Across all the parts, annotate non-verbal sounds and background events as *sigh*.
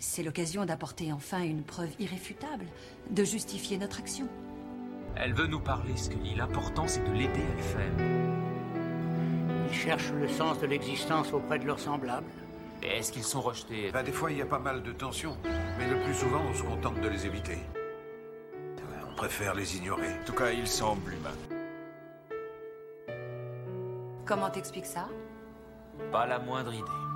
C'est l'occasion d'apporter enfin une preuve irréfutable, de justifier notre action. Elle veut nous parler, Scully. L'important, c'est de l'aider à le faire. Ils cherchent le sens de l'existence auprès de leurs semblables. Et est-ce qu'ils sont rejetés? Bah, des fois, il y a pas mal de tensions. Mais le plus souvent, on se contente de les éviter. On préfère les ignorer. En tout cas, ils semblent humains. Comment t'expliques ça? Pas la moindre idée.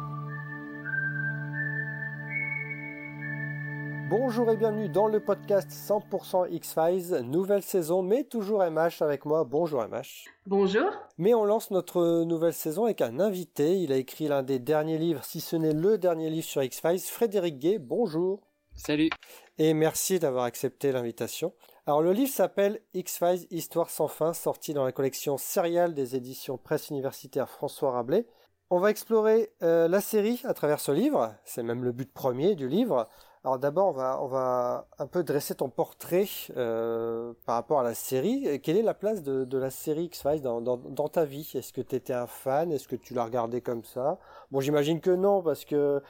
Bonjour et bienvenue dans le podcast 100% X-Files, nouvelle saison, mais toujours MH avec moi. Bonjour MH. Bonjour. Mais on lance notre nouvelle saison avec un invité. Il a écrit l'un des derniers livres, si ce n'est le dernier livre sur X-Files, Frédéric Gay. Bonjour. Salut. Et merci d'avoir accepté l'invitation. Alors le livre s'appelle X-Files Histoire sans fin, sorti dans la collection Serial des éditions Presse universitaire François Rabelais. On va explorer euh, la série à travers ce livre, c'est même le but premier du livre. Alors d'abord, on va, un peu dresser ton portrait euh, par rapport à la série. Quelle est la place de, la série X-Files dans, dans, ta vie? Est-ce que tu étais un fan? Est-ce que tu l'as regardé comme ça? Bon, j'imagine que non, parce que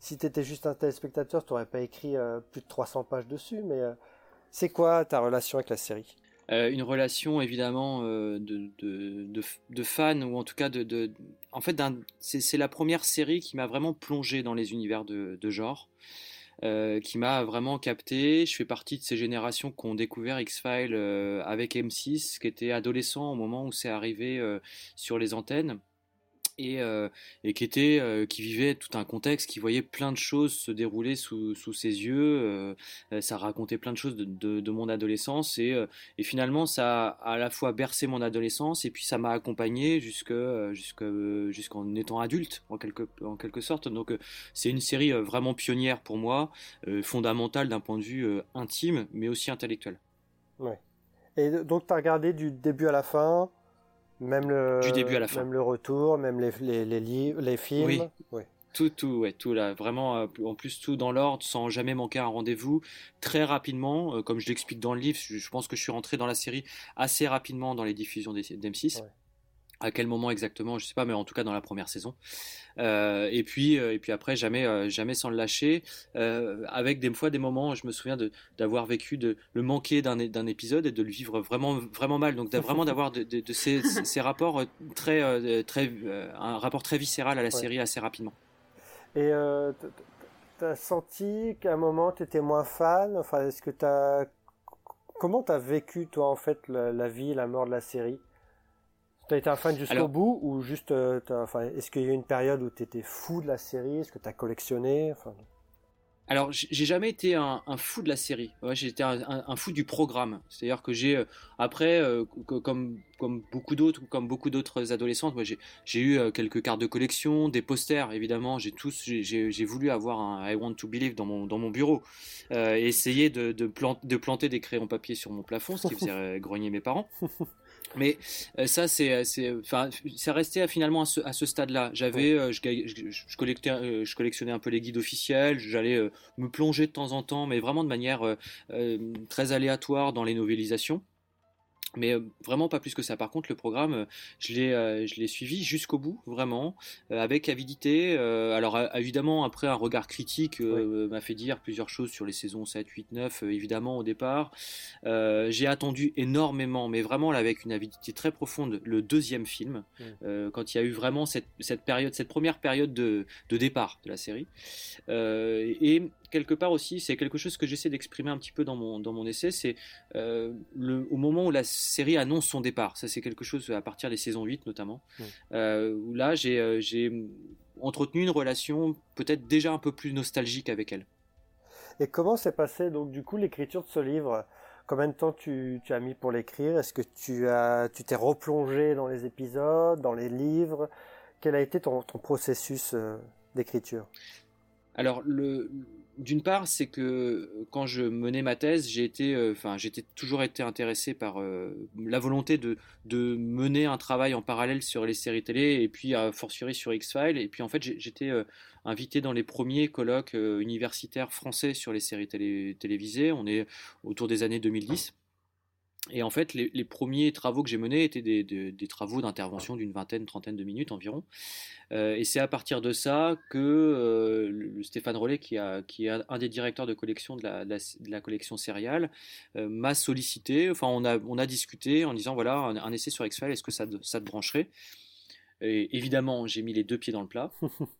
si tu étais juste un téléspectateur, tu n'aurais pas écrit euh, plus de 300 pages dessus. Mais euh, c'est quoi ta relation avec la série? Une relation évidemment de, fan ou en tout cas de, en fait c'est la première série qui m'a vraiment plongé dans les univers de genre euh, qui m'a vraiment capté. Je fais partie de ces générations qui ont découvert X-Files euh, avec M6 qui était adolescent au moment où c'est arrivé euh, sur les antennes et, euh, et qui était euh, qui vivait tout un contexte qui voyait plein de choses se dérouler sous, ses yeux euh, ça racontait plein de choses de, mon adolescence et, finalement ça a à la fois bercé mon adolescence et puis ça m'a accompagné jusque jusqu'en étant adulte en quelque en quelque sorte. Donc c'est une série vraiment pionnière pour moi fondamentale d'un point de vue intime mais aussi intellectuel. Ouais. Et donc tu as regardé du début à la fin même le, du début à la fin. Même le retour, même les, les, les livres, les films. Oui. oui. Tout, tout, ouais, tout là, vraiment, en plus tout dans l'ordre, sans jamais manquer un rendez-vous, très rapidement, euh, comme je l'explique dans le livre, je, je, pense que je suis rentré dans la série assez rapidement dans les diffusions d'M6. Ouais à quel moment exactement je sais pas mais en tout cas dans la première saison. Euh, et puis euh, et puis après jamais euh, jamais sans le lâcher. Euh, avec des fois des moments je me souviens d'avoir vécu de le manquer d'un épisode et de le vivre vraiment vraiment mal. Donc vraiment d'avoir de, de, de, ces, ces rapports très très un rapport très viscéral à la ouais. série assez rapidement. Et t'as senti qu'à un moment t'étais moins fan? Enfin est-ce que t'as comment t'as vécu toi en fait la, la vie la mort de la série? T'as été un fan jusqu'au bout ou juste, euh, enfin, est-ce qu'il y a eu une période où t'étais fou de la série, est-ce que t'as collectionné, enfin. Alors, j'ai jamais été un, un, fou de la série. Ouais, j'ai été un, un, un, fou du programme. C'est-à-dire que j'ai, euh, après, euh, comme comme beaucoup d'autres, comme beaucoup d'autres adolescentes, moi j'ai eu quelques cartes de collection, des posters, évidemment. J'ai tous, j'ai voulu avoir un I Want to Believe dans mon dans mon bureau, euh, et essayer de de, plant, de planter des crayons papier sur mon plafond, ce qui *laughs* faisait grogner mes parents. Mais euh, ça, c'est, c'est, enfin, c'est resté à, finalement à ce, à ce stade-là. J'avais, euh, je, je, je, collectais, euh, je collectionnais un peu les guides officiels. J'allais euh, me plonger de temps en temps, mais vraiment de manière euh, très aléatoire dans les novélisations mais vraiment pas plus que ça. Par contre, le programme, je l'ai, euh, je l'ai suivi jusqu'au bout, vraiment, euh, avec avidité. Euh, alors évidemment, après un regard critique oui. m'a fait dire plusieurs choses sur les saisons 7, 8, 9, évidemment au départ. j'ai attendu énormément, mais vraiment là, avec une avidité très profonde, le deuxième film, oui. quand il y a eu vraiment cette, cette période, cette première période de, de départ de la série. et quelque part aussi, c'est quelque chose que j'essaie d'exprimer un petit peu dans mon, dans mon essai, c'est euh, le, au moment où la série annonce son départ. Ça, c'est quelque chose à partir des saisons 8 notamment, mmh. euh, où là, j'ai euh, entretenu une relation peut-être déjà un peu plus nostalgique avec elle. Et comment s'est passé donc du coup l'écriture de ce livre? Combien de temps tu, tu as mis pour l'écrire? Est-ce que tu as tu t'es replongé dans les épisodes, dans les livres? Quel a été ton, ton processus euh, d'écriture? Alors, le, d'une part, c'est que quand je menais ma thèse, j'ai euh, j'étais toujours été intéressé par euh, la volonté de, mener un travail en parallèle sur les séries télé et puis à fortiori sur X-Files. Et puis en fait, j'étais euh, invité dans les premiers colloques euh, universitaires français sur les séries télé, télévisées. On est autour des années 2010. Et en fait, les, premiers travaux que j'ai menés étaient des, travaux d'intervention d'une vingtaine, trentaine de minutes environ. Euh, et c'est à partir de ça que euh, Stéphane Rollet, qui, est un des directeurs de collection de la, collection Serial, euh, m'a sollicité. Enfin, on a, discuté en disant voilà, un, essai sur X-Files, est-ce que ça, ça te brancherait? Et évidemment, j'ai mis les deux pieds dans le plat. *laughs*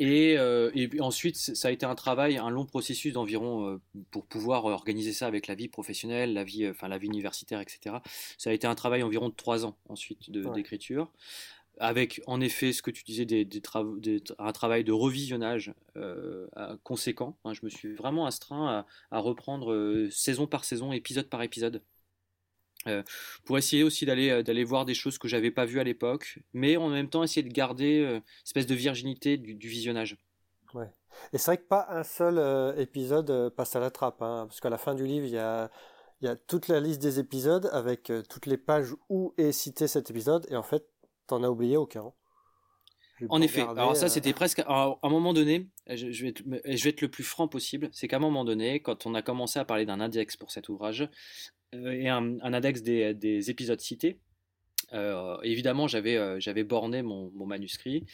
Euh, et, ensuite, ça a été un travail, un long processus d'environ euh, pour pouvoir organiser ça avec la vie professionnelle, la vie, enfin la vie universitaire, etc. Ça a été un travail environ de trois ans ensuite d'écriture, avec en effet ce que tu disais, des, un travail de revisionnage euh, conséquent. je me suis vraiment astreint à reprendre saison par saison, épisode par épisode. Euh, pour essayer aussi d'aller euh, d'aller voir des choses que j'avais pas vues à l'époque, mais en même temps essayer de garder euh, une espèce de virginité du, visionnage. Ouais. Et c'est vrai que pas un seul épisode passe à la trappe, hein, parce qu'à la fin du livre, il y a, y a toute la liste des épisodes avec toutes les pages où est cité cet épisode, et en fait, t'en as oublié aucun. En effet, alors ça c'était presque à un moment donné, je, vais être, je vais être le plus franc possible, c'est qu'à un moment donné, quand on a commencé à parler d'un index pour cet ouvrage, euh, et un, index des, épisodes cités. Euh, évidemment, j'avais euh, j'avais borné mon, manuscrit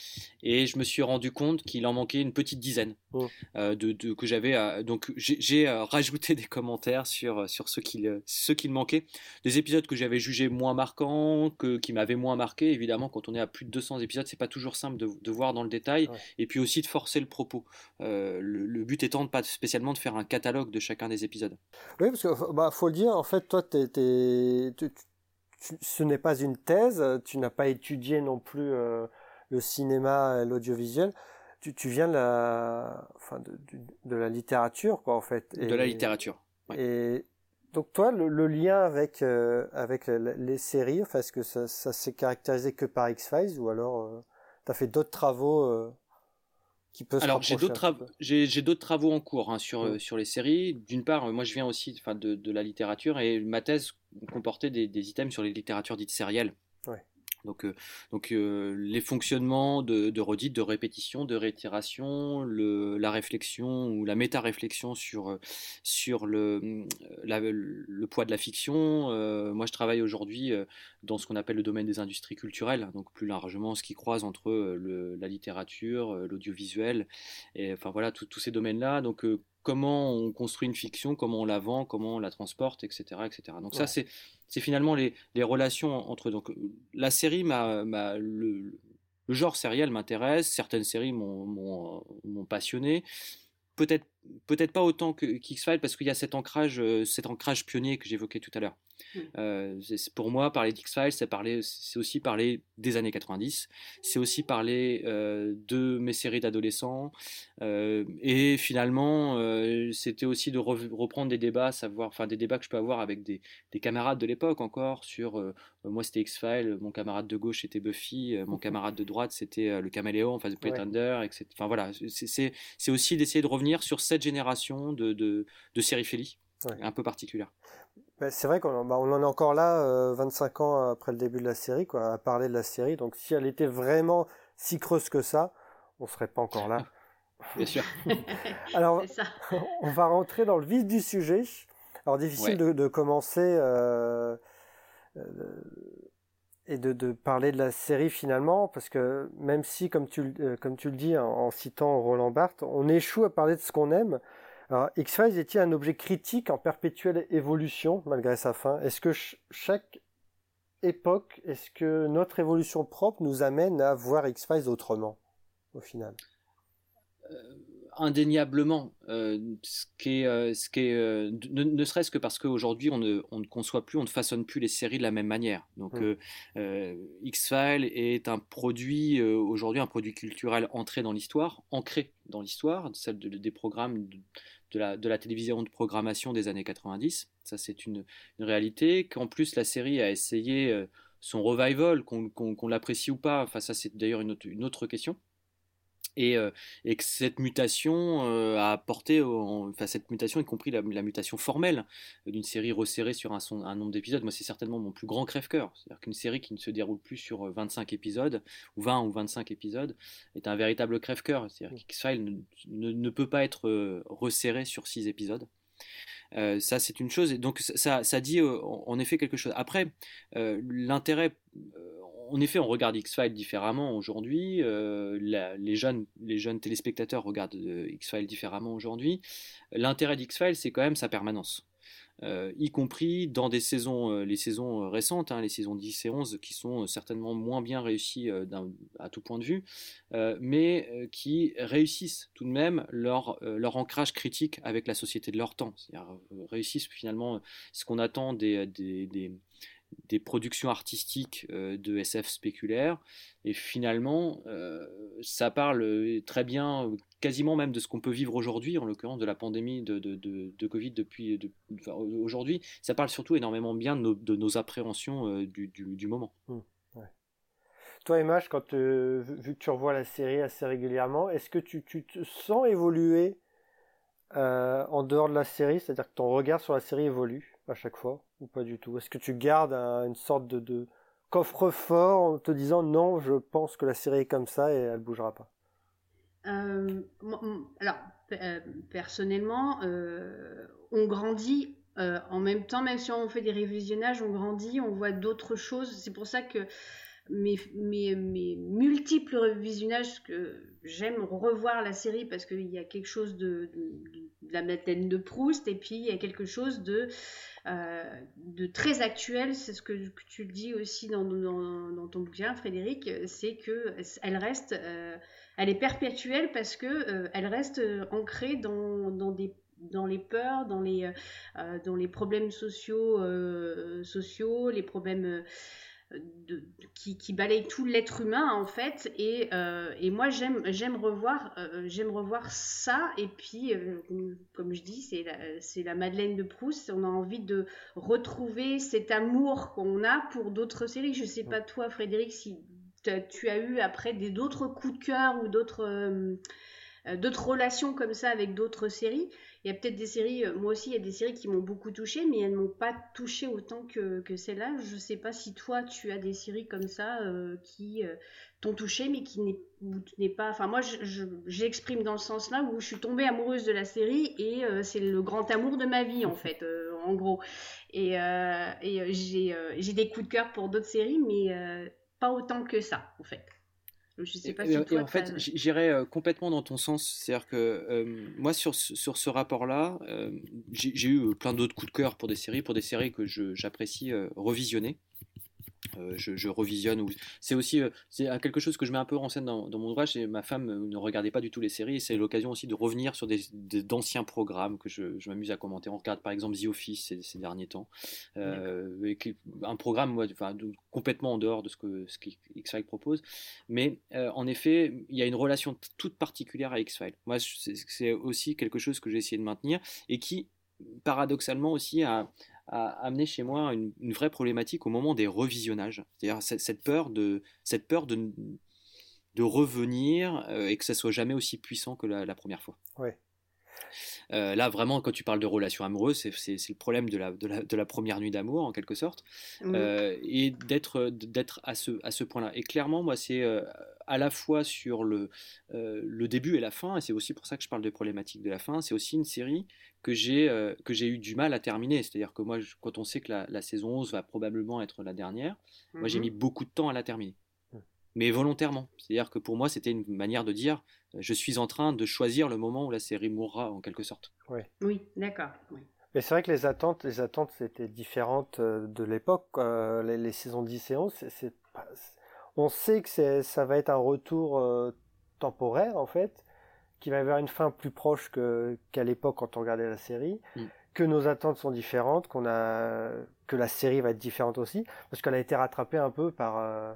et je me suis rendu compte qu'il en manquait une petite dizaine oh. de, que j'avais. donc j'ai rajouté *laughs* des commentaires sur sur ce qu'il ce qu'il manquait, des épisodes que j'avais jugés moins marquants, que qui m'avaient moins marqué. Évidemment, quand on est à plus de 200 épisodes, c'est pas toujours simple de, voir dans le détail et puis aussi de forcer le propos. Le, but étant de pas spécialement de faire un catalogue de chacun des épisodes. Oui, parce que bah faut le dire. En fait, toi, tu, ce n'est pas une thèse, tu n'as pas étudié non plus euh, le cinéma, l'audiovisuel. Tu, tu, viens de la, enfin de, de, la littérature, quoi, en fait. de la littérature. Et donc toi, le, lien avec euh, avec les séries, enfin, est-ce que ça, ça s'est caractérisé que par X-Files ou alors euh, tu as fait d'autres travaux qui Alors j'ai d'autres travaux, j'ai d'autres travaux en cours hein, sur mmh. sur les séries. D'une part, moi je viens aussi, enfin, de, de la littérature et ma thèse comportait des, des, items sur les littératures dites sérielles. Donc, euh, donc euh, les fonctionnements de, de de répétition, de réitération, le, la réflexion ou la méta-réflexion sur, sur le, le poids de la fiction. Euh, moi, je travaille aujourd'hui dans ce qu'on appelle le domaine des industries culturelles, donc plus largement ce qui croise entre la littérature, l'audiovisuel, et enfin voilà, tous ces domaines-là. Donc comment on construit une fiction, comment on la vend, comment on la transporte, etc. etc. Donc ça, c'est, c'est finalement les, les, relations entre... Donc la série, m'a, le, le, genre sériel m'intéresse, certaines séries m'ont, m'ont, m'ont passionné, peut-être, peut-être pas autant que X-Files parce qu'il y a cet ancrage, cet ancrage pionnier que j'évoquais tout à l'heure. Mmh. Euh, pour moi, parler d'X-Files, c'est aussi parler des années 90, c'est aussi parler euh, de mes séries d'adolescents, euh, et finalement, c'était aussi de reprendre des débats, savoir, enfin des débats que je peux avoir avec des, camarades de l'époque encore sur, moi c'était X-Files, mon camarade de gauche c'était Buffy, mon *laughs* camarade de droite c'était le Caméléon, enfin The Pretender, etc. Enfin voilà, c'est aussi d'essayer de revenir sur cette génération de, de, de séries Feli, un peu particulière. Bah, c'est vrai qu'on bah, on en est encore là, 25 euh, ans après le début de la série, quoi, à parler de la série. Donc si elle était vraiment si creuse que ça, on serait pas encore là. *laughs* Bien sûr. *laughs* Alors, *laughs* on va rentrer dans le vif du sujet. Alors difficile de, commencer euh, euh, et de, parler de la série finalement, parce que même si, comme tu, le dis en, en citant Roland Barthes, on échoue à parler de ce qu'on aime, alors, X-Files est-il un objet critique en perpétuelle évolution malgré sa fin? Est-ce que chaque époque, est-ce que notre évolution propre nous amène à voir X-Files autrement au final? Euh, Indéniablement, euh, ce qui est, euh, ce qui est ne, serait-ce que parce qu'aujourd'hui on ne, on ne conçoit plus, on ne façonne plus les séries de la même manière. Donc mmh. X-Files est un produit aujourd'hui un produit culturel entré dans l'histoire, ancré dans l'histoire, celle des programmes de la, de la, télévision de programmation des années 90. Ça, c'est une, réalité. Qu'en plus, la série a essayé euh, son revival, qu'on l'apprécie ou pas. Enfin, ça, c'est d'ailleurs une, une autre question. Euh, et, que cette mutation euh, a apporté, enfin cette mutation, y compris la, mutation formelle d'une série resserrée sur un, un nombre d'épisodes, moi c'est certainement mon plus grand crève-cœur. C'est-à-dire qu'une série qui ne se déroule plus sur 25 euh, épisodes, ou 20 ou 25 épisodes, est un véritable crève-cœur. C'est-à-dire qu'X-Files ne, ne, peut pas être resserré sur 6 épisodes. ça, c'est une chose. Et donc, ça, ça dit en effet quelque chose. Après, l'intérêt en effet, on regarde X-Files différemment aujourd'hui. les, jeunes, les jeunes téléspectateurs regardent X-Files différemment aujourd'hui. L'intérêt d'X-Files, c'est quand même sa permanence. Euh, y compris dans des saisons, euh, les saisons euh, récentes, hein, les saisons 10 et 11, qui sont certainement moins bien réussies à tout point de vue, mais qui réussissent tout de même leur, ancrage critique avec la société de leur temps, c'est-à-dire réussissent finalement ce qu'on attend des des productions artistiques euh, de SF spéculaire. Et finalement, euh, ça parle euh, très bien, quasiment même de ce qu'on peut vivre aujourd'hui, en l'occurrence de la pandémie de, de, de, Covid depuis aujourd'hui. Ça parle surtout énormément bien de nos, appréhensions du, du, moment. Mmh, Toi, Emma, quand vu que tu revois la série assez régulièrement, est-ce que tu, tu, te sens évoluer en dehors de la série? C'est-à-dire que ton regard sur la série évolue à chaque fois? Ou pas du tout? Est-ce que tu gardes une sorte de, coffre-fort en te disant non, je pense que la série est comme ça et elle bougera pas? Euh, Alors, euh, personnellement, euh, on grandit en même temps, même si on fait des révisionnages, on grandit, on voit d'autres choses. C'est pour ça que mes, mes, multiples revisionnages, que j'aime revoir la série parce qu'il y a quelque chose de, la Madeleine de Proust et puis il y a quelque chose de, euh, de très actuel. C'est ce que, tu dis aussi dans, dans, ton bouquin, Frédéric, c'est que elle reste, euh, elle est perpétuelle parce que euh, reste ancrée dans, dans des dans les peurs, dans les, dans les problèmes sociaux, sociaux les problèmes qui, balaye tout l'être humain en fait. Et, euh, moi j'aime revoir euh, revoir ça. Et puis euh, comme je dis c'est la, Madeleine de Proust. On a envie de retrouver cet amour qu'on a pour d'autres séries. Je sais pas toi Frédéric si tu as eu après d'autres coups de cœur ou d'autres relations comme ça avec d'autres séries il y a peut-être des séries, euh, moi aussi, il y a des séries qui m'ont beaucoup touchée, mais elles ne m'ont pas touchée autant que, que celle-là. Je ne sais pas si toi, tu as des séries comme ça euh, qui euh, t'ont touchée, mais qui n'est pas. Enfin, moi, j'exprime dans le sens là où je suis tombée amoureuse de la série et c'est le grand amour de ma vie, en *laughs* fait, en gros. Et, et j'ai des coups de cœur pour d'autres séries, mais pas autant que ça, en fait. Je sais pas si et, en fait, j'irais euh, complètement dans ton sens. C'est-à-dire que euh, moi, sur, sur ce rapport-là, euh, j'ai eu plein d'autres coups de cœur pour des séries, pour des séries que j'apprécie revisionner. Euh, je, revisionne. C'est aussi euh, c'est quelque chose que je mets un peu en scène dans, mon ouvrage. Et ma femme euh, ne regardait pas du tout les séries. Et c'est l'occasion aussi de revenir sur des, d'anciens programmes que je, m'amuse à commenter. On regarde par exemple The Office ces, derniers temps. un programme moi, enfin, complètement en dehors de ce que ce X-Files propose. Mais en effet, il y a une relation toute particulière à X-Files. Moi, c'est aussi quelque chose que j'ai essayé de maintenir et qui paradoxalement aussi a, a amené chez moi une, vraie problématique au moment des revisionnages. C'est-à-dire cette, peur de, cette peur de, de revenir euh, et que ça soit jamais aussi puissant que la, première fois. Ouais. Euh, là, vraiment, quand tu parles de relations amoureuses, c'est le problème de la, de la, première nuit d'amour, en quelque sorte. Euh, et d'être à ce, à ce point-là. Et clairement, moi, c'est à la fois sur le, le début et la fin, et c'est aussi pour ça que je parle de problématiques de la fin, c'est aussi une série que j'ai que j'ai eu du mal à terminer. C'est-à-dire que moi, quand on sait que la, saison 11 va probablement être la dernière, moi, j'ai mhm. mis beaucoup de temps à la terminer mais volontairement. C'est-à-dire que pour moi, c'était une manière de dire je suis en train de choisir le moment où la série mourra en quelque sorte. Oui, oui d'accord. Mais c'est vrai que les attentes, les attentes c'était différentes euh, de l'époque. les, saisons 10 et 11, on sait que ça va être un retour euh, temporaire en fait, qui va avoir une fin plus proche qu'à l'époque quand on regardait la série. Mm. Que nos attentes sont différentes, qu'on a, que la série va être différente aussi, parce qu'elle a été rattrapée un peu par euh,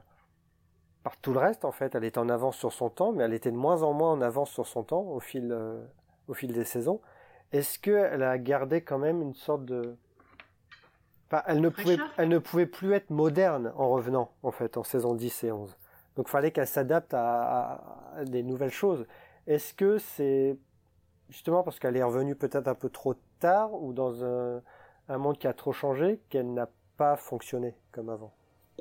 par tout le reste en fait. Elle était en avance sur son temps, mais elle était de moins en moins en avance sur son temps au fil, euh, au fil des saisons. Est-ce qu'elle a gardé quand même une sorte de... Elle ne, pouvait, elle ne pouvait plus être moderne en revenant en fait en saison 10 et 11. Donc il fallait qu'elle s'adapte à, des nouvelles choses. Est-ce que c'est justement parce qu'elle est revenue peut-être un peu trop tard ou dans un, un monde qui a trop changé qu'elle n'a pas fonctionné comme avant?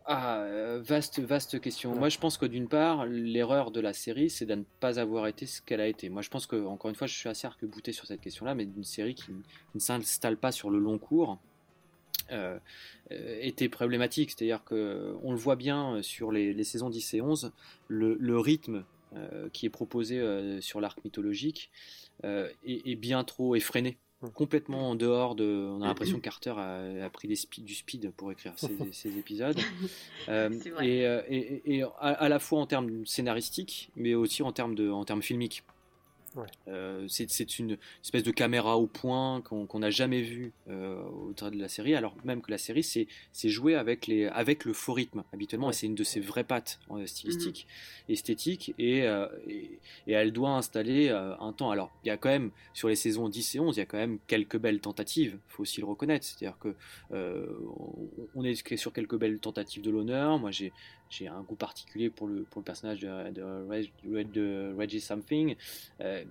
Ah, euh, vaste, vaste question. Moi, je pense que d'une part, l'erreur de la série, c'est de ne pas avoir été ce qu'elle a été. Moi, je pense que, encore une fois, je suis assez arc-bouté sur cette question-là, mais d'une série qui, ne s'installe pas sur le long cours euh, euh, était problématique. C'est-à-dire que on le voit bien sur les, saisons 10 et 11, le, rythme qui est proposé sur l'arc mythologique est, bien trop effréné complètement en dehors de. On a l'impression que Carter a, pris du speed pour écrire ces, *laughs* épisodes. Euh, euh, et, et, à, la fois en termes scénaristiques, mais aussi en termes, de, en termes filmiques. Euh, c'est une espèce de caméra au point qu'on n'a jamais vu euh, au travers de la série, alors même que la série c'est joué avec, les, avec le faux rythme habituellement, et c'est une de ses vraies pattes euh, stylistiques, mhm. esthétiques, et, et, elle doit installer un temps. Alors il y a quand même, sur les saisons 10 et 11, il y a quand même quelques belles tentatives, il faut aussi le reconnaître, c'est-à-dire que on est sur quelques belles tentatives de l'honneur, moi j'ai j'ai un goût particulier pour le, pour le personnage de, de, Reggie Something, euh,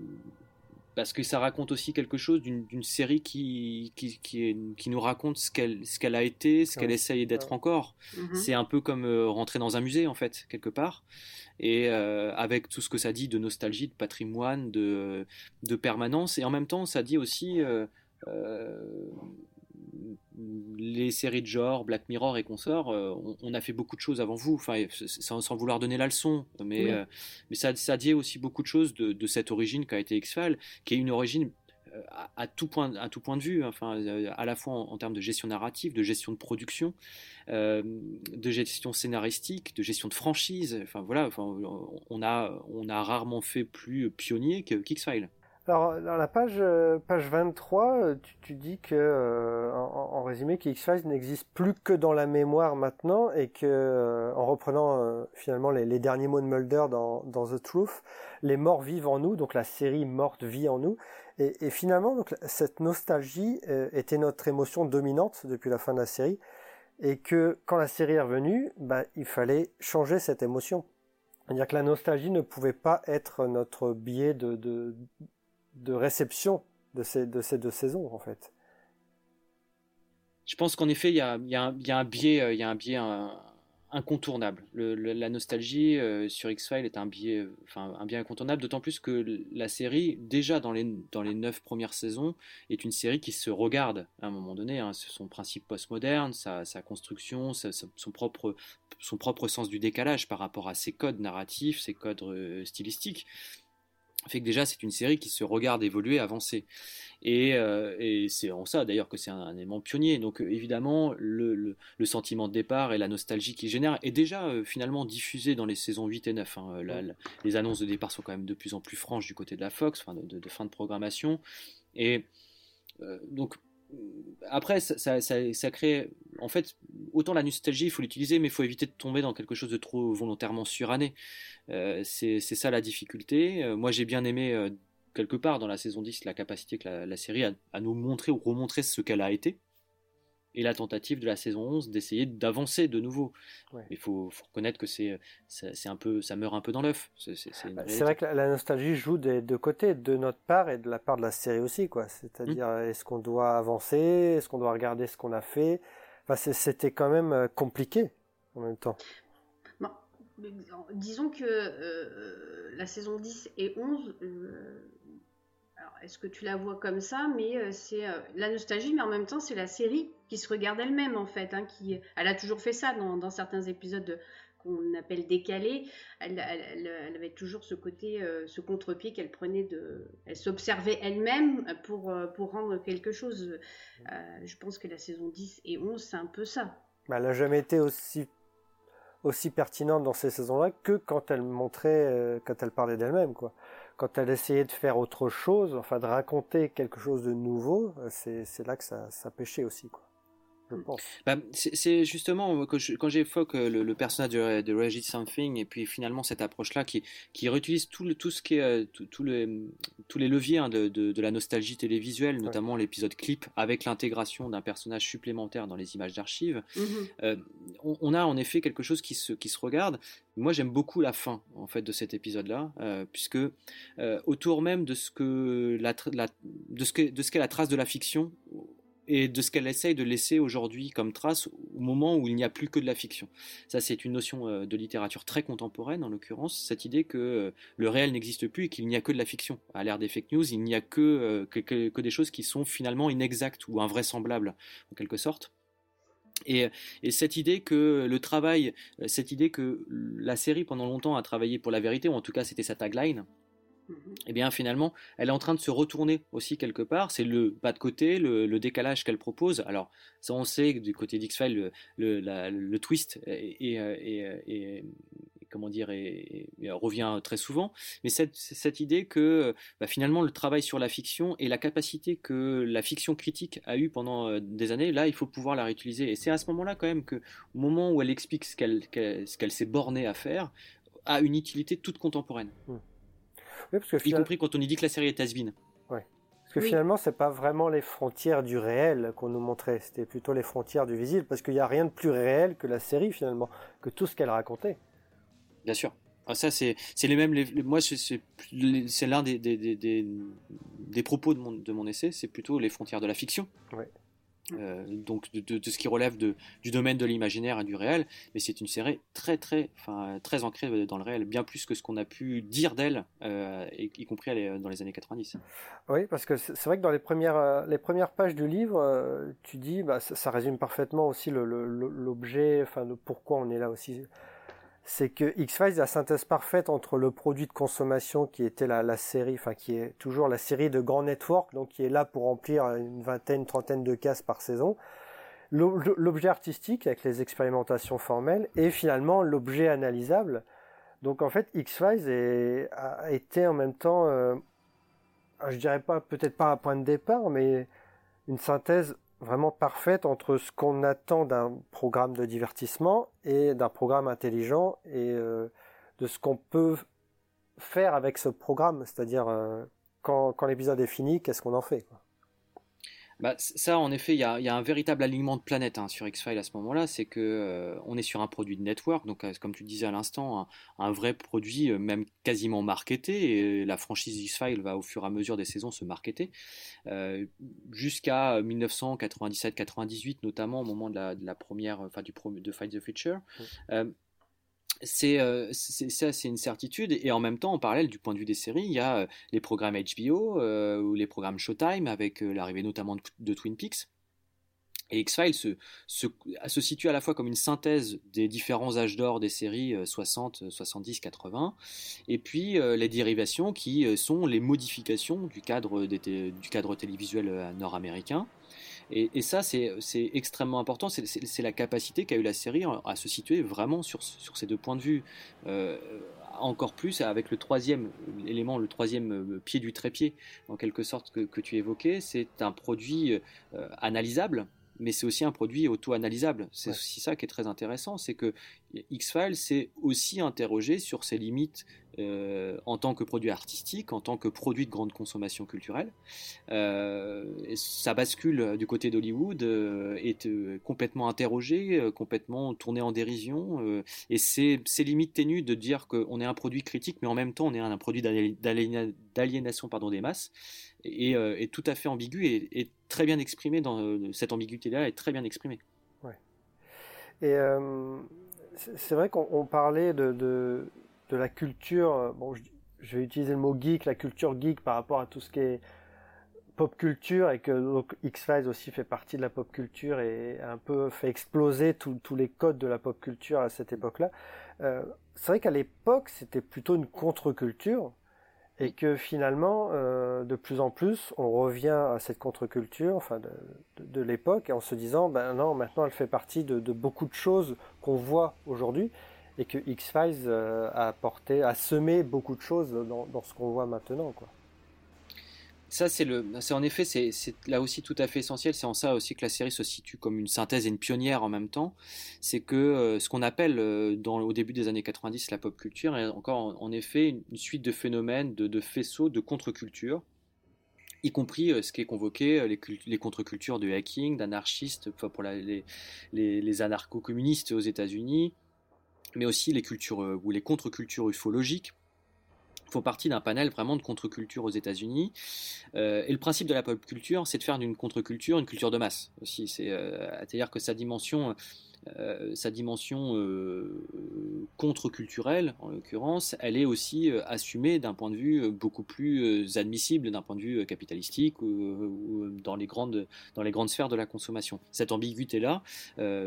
parce que ça raconte aussi quelque chose d'une série qui, qui, qui, qui, nous raconte ce qu'elle qu'elle a été, ce qu'elle essaye d'être encore. Mm-hmm. C'est un peu comme euh, rentrer dans un musée, en fait, quelque part. Et euh, avec tout ce que ça dit de nostalgie, de patrimoine, de, de permanence. Et en même temps, ça dit aussi les séries de genre, Black Mirror et consorts, euh, on, a fait beaucoup de choses avant vous, enfin, sans, vouloir donner la leçon, mais, euh, mais ça, ça dit aussi beaucoup de choses de, cette origine qui a été X-Files, qui est une origine euh, à, tout point, à tout point de vue, enfin, à la fois en, termes de gestion narrative, de gestion de production, de gestion scénaristique, de gestion de franchise. Enfin voilà, enfin, on, a, on a rarement fait plus pionnier que X-Files. Alors, dans la page, euh, page 23, euh, tu, dis que, euh, en, résumé, que X-Files n'existe plus que dans la mémoire maintenant et que, en reprenant finalement les, derniers mots de Mulder dans, The Truth, les morts vivent en nous, donc la série morte vit en nous. Et, finalement, cette nostalgie était notre émotion dominante depuis la fin de la série et que quand la série est revenue, bah, il fallait changer cette émotion. C'est-à-dire que la nostalgie ne pouvait pas être notre biais de, de réception de ces, de ces deux saisons, en fait. Je pense qu'en effet, il y a, y, y a, un biais, il y a un biais incontournable. la nostalgie euh, sur X-Files est un biais, enfin, un biais incontournable, d'autant plus que la série, déjà dans les, dans les neuf premières saisons, est une série qui se regarde à un moment donné. Hein, son principe postmoderne, sa, sa construction, son, propre, son propre sens du décalage par rapport à ses codes narratifs, ses codes euh, stylistiques fait que déjà c'est une série qui se regarde évoluer, avancer. Et, euh, c'est en ça d'ailleurs que c'est un, élément pionnier. Donc euh, évidemment, le, sentiment de départ et la nostalgie qu'il génère est déjà euh, finalement diffusé dans les saisons 8 et 9. Hein. les annonces de départ sont quand même de plus en plus franches du côté de la Fox, enfin de, de fin de programmation. Et donc après, ça, crée. En fait, autant la nostalgie, il faut l'utiliser, mais il faut éviter de tomber dans quelque chose de trop volontairement suranné. Euh, c'est ça la difficulté. Euh, moi, j'ai bien aimé, euh, quelque part, dans la saison 10, la capacité que la, série a à nous montrer ou remontrer ce qu'elle a été et la tentative de la saison 11 d'essayer d'avancer de nouveau. Il faut, reconnaître que c'est un peu ça meurt un peu dans l'œuf. C'est bah, vrai que la, nostalgie joue des deux côtés, de notre part et de la part de la série aussi quoi. C'est-à-dire mmh. est-ce qu'on doit avancer, est-ce qu'on doit regarder ce qu'on a fait? Enfin, c'était quand même euh, compliqué en même temps. disons que euh, la saison 10 et 11 est-ce que tu la vois comme ça Mais euh, c'est euh, la nostalgie, mais en même temps, c'est la série qui se regarde elle-même, en fait. Hein, qui, elle a toujours fait ça dans, certains épisodes qu'on appelle décalés. Elle, avait toujours ce côté, euh, ce contre-pied qu'elle prenait de. Elle s'observait elle-même pour, pour rendre quelque chose. je pense que la saison 10 et 11, c'est un peu ça. Bah, elle n'a jamais été aussi aussi pertinente dans ces saisons-là que quand elle montrait, quand elle parlait d'elle-même, quoi quand elle essayait de faire autre chose, enfin de raconter quelque chose de nouveau, euh, c'est là que ça, ça pêchait aussi. Quoi. Bah, c'est justement quand j'évoque euh, le, personnage de, de, Reggie Something et puis finalement cette approche-là qui, qui réutilise tout, le, tout ce qui est euh, tout, le, tous les leviers hein, de, de, la nostalgie télévisuelle, notamment l'épisode clip avec l'intégration d'un personnage supplémentaire dans les images d'archives. Mm-hmm. Euh, on, a en effet quelque chose qui se, qui se regarde. Moi, j'aime beaucoup la fin en fait de cet épisode-là, puisque autour même de ce que la, la de ce que de ce qu'est la trace de la fiction et de ce qu'elle essaye de laisser aujourd'hui comme trace au moment où il n'y a plus que de la fiction. Ça, c'est une notion euh, de littérature très contemporaine, en l'occurrence, cette idée que euh, le réel n'existe plus et qu'il n'y a que de la fiction. À l'ère des fake news, il n'y a que, que, que, des choses qui sont finalement inexactes ou invraisemblables, en quelque sorte. Et, et, cette idée que le travail, cette idée que la série pendant longtemps a travaillé pour la vérité, ou en tout cas c'était sa tagline. Eh bien finalement, elle est en train de se retourner aussi quelque part. C'est le pas de côté, le, décalage qu'elle propose. Alors, ça on sait que du côté d'X-Files, le, le, twist est, comment dire, revient très souvent. Mais cette, cette idée que bah, finalement le travail sur la fiction et la capacité que la fiction critique a eu pendant euh, des années, là, il faut pouvoir la réutiliser. Et c'est à ce moment-là quand même que, au moment où elle explique ce qu'elle s'est bornée à faire, a une utilité toute contemporaine. Mmh y compris quand on y dit que la série est has -been. Ouais. Parce que finalement, c'est pas vraiment les frontières du réel qu'on nous montrait, c'était plutôt les frontières du visible, parce qu'il n'y a rien de plus réel que la série finalement, que tout ce qu'elle racontait. Bien sûr. Ah, ça, c'est les mêmes. moi, c'est l'un des, des, des, des, propos de mon, de mon essai, c'est plutôt les frontières de la fiction. Ouais. Euh, donc de, ce qui relève de, du domaine de l'imaginaire et du réel, mais c'est une série très très, très ancrée dans le réel, bien plus que ce qu'on a pu dire d'elle, euh, y compris dans les années 90. Oui, parce que c'est vrai que dans les premières, euh, les premières pages du livre, tu dis, bah, ça, résume parfaitement aussi l'objet, enfin, de pourquoi on est là aussi c'est que X-Files la synthèse parfaite entre le produit de consommation qui était la, série, enfin qui est toujours la série de grands networks, donc qui est là pour remplir une vingtaine, trentaine de cases par saison, l'objet artistique avec les expérimentations formelles et finalement l'objet analysable. Donc en fait, X-Files a été en même temps, euh, je dirais pas peut-être pas un point de départ, mais une synthèse vraiment parfaite entre ce qu'on attend d'un programme de divertissement et d'un programme intelligent et euh, de ce qu'on peut faire avec ce programme, c'est-à-dire euh, quand, l'épisode est fini, qu'est-ce qu'on en fait. Bah, ça, en effet, il y, y a, un véritable alignement de planète hein, sur X-Files à ce moment-là. C'est que euh, on est sur un produit de network, donc euh, comme tu disais à l'instant, un, vrai produit, euh, même quasiment marketé. Et la franchise X-Files va au fur et à mesure des saisons se marketer jusqu'à 1997-98, notamment au moment de la, de la première, enfin du de Fight the Future. Euh, c'est ça, c'est une certitude. Et en même temps, en parallèle, du point de vue des séries, il y a euh, les programmes HBO euh, ou les programmes Showtime avec l'arrivée notamment de, Twin Peaks. Et X-Files se, se, situe à la fois comme une synthèse des différents âges d'or des séries 60, 70, 80, et puis les dérivations qui sont les modifications du cadre, du cadre télévisuel nord-américain. Et, ça, c'est extrêmement important. C'est la capacité qu'a eu la série à se situer vraiment sur, ces deux points de vue. Euh, encore plus avec le troisième élément, le troisième euh, pied du trépied, en quelque sorte, que, que tu évoquais. C'est un produit euh, analysable, mais c'est aussi un produit auto-analysable. C'est aussi ça qui est très intéressant, c'est que X-Files s'est aussi interrogé sur ses limites euh, en tant que produit artistique, en tant que produit de grande consommation culturelle. Euh, ça bascule du côté d'Hollywood, euh, est complètement interrogé, complètement tourné en dérision, et c'est limites ténues de dire qu'on est un produit critique, mais en même temps on est un produit d'aliénation des masses, et est tout à fait ambigu et, très bien exprimé dans cette ambiguïté-là est très bien exprimée. Ouais. Et c'est vrai qu'on parlait de de la culture, euh, bon, je, vais utiliser le mot geek, la culture geek par rapport à tout ce qui est pop culture et que X-Files aussi fait partie de la pop culture et un peu fait exploser tous les codes de la pop culture à cette époque-là. Euh, c'est vrai qu'à l'époque, c'était plutôt une contre-culture et que finalement, euh, de plus en plus, on revient à cette contre-culture, enfin de, l'époque, en se disant, ben non, maintenant elle fait partie de, beaucoup de choses qu'on voit aujourd'hui et que X-Files euh, a a semé beaucoup de choses dans, ce qu'on voit maintenant. Quoi. Ça, c'est le, c'est en effet, c'est, là aussi tout à fait essentiel. C'est en ça aussi que la série se situe comme une synthèse et une pionnière en même temps. C'est que euh, ce qu'on appelle euh, au début des années 90 la pop culture est encore en, effet une, suite de phénomènes, de, faisceaux, de contre-culture y compris ce qui est convoqué, les, contre-cultures de hacking, d'anarchistes, pour les, anarcho-communistes aux États-Unis, mais aussi les cultures euh, ou les contre-cultures ufologiques. Font partie d'un panel vraiment de contre-culture aux États-Unis. et le principe de la pop culture, c'est de faire d'une contre-culture une culture de masse aussi. C'est-à-dire que sa dimension euh, sa dimension euh, contre-culturelle, en l'occurrence, elle est aussi euh, assumée d'un point de vue beaucoup plus admissible d'un point de vue capitalistique ou, dans, les grandes, dans les grandes sphères de la consommation. Cette ambiguïté-là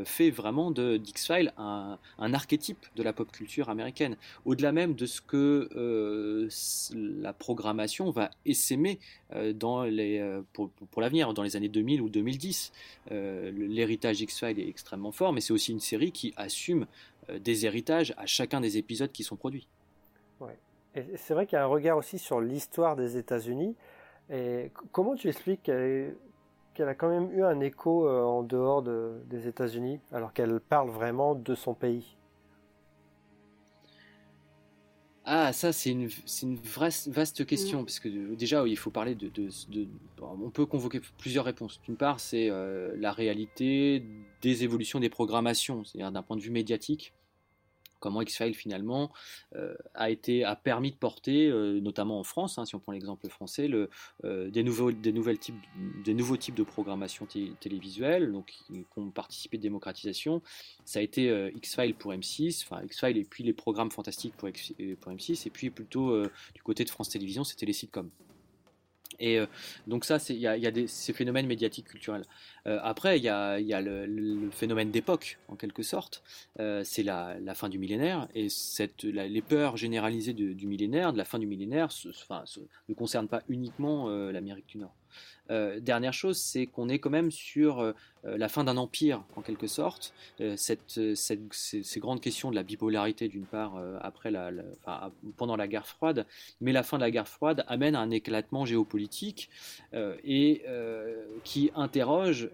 fait vraiment de X-Files un, archétype de la pop culture américaine, au-delà même de ce que la programmation va essaimer pour l'avenir, dans les années 2000 ou 2010. L'héritage X-Files est extrêmement fort, mais c'est aussi une série qui assume euh, des héritages à chacun des épisodes qui sont produits. Ouais. Et c'est vrai qu'il y a un regard aussi sur l'histoire des États-Unis. Et comment tu expliques qu'elle a quand même eu un écho euh, en dehors des États-Unis, alors qu'elle parle vraiment de son pays? Ah, ça, c'est une, une vaste question, parce que euh, déjà, il faut parler de, On peut convoquer plusieurs réponses. D'une part, c'est euh, la réalité des évolutions des programmations, c'est-à-dire d'un point de vue médiatique comment X-Files finalement euh, a été a permis de porter, euh, notamment en France, hein, si on prend l'exemple français, euh, des nouveaux des types des nouveaux types de programmation télévisuelle, donc qui, ont participé de démocratisation. Ça a été X-Files pour M6, enfin X-Files et puis les programmes fantastiques pour, pour M6, et puis plutôt du côté de France Télévisions, c'était les sitcoms. Et euh, donc ça, il y a, y a des, ces phénomènes médiatiques culturels. Euh, après, il y a, le, phénomène d'époque, en quelque sorte. Euh, c'est la, fin du millénaire, et la, les peurs généralisées du millénaire, de la fin du millénaire, ce, ne concernent pas uniquement l'Amérique du Nord. Euh, dernière chose, c'est qu'on est quand même sur euh, la fin d'un empire, en quelque sorte. Euh, ces, grandes questions de la bipolarité, d'une part, pendant la guerre froide, mais la fin de la guerre froide amène à un éclatement géopolitique et qui interroge,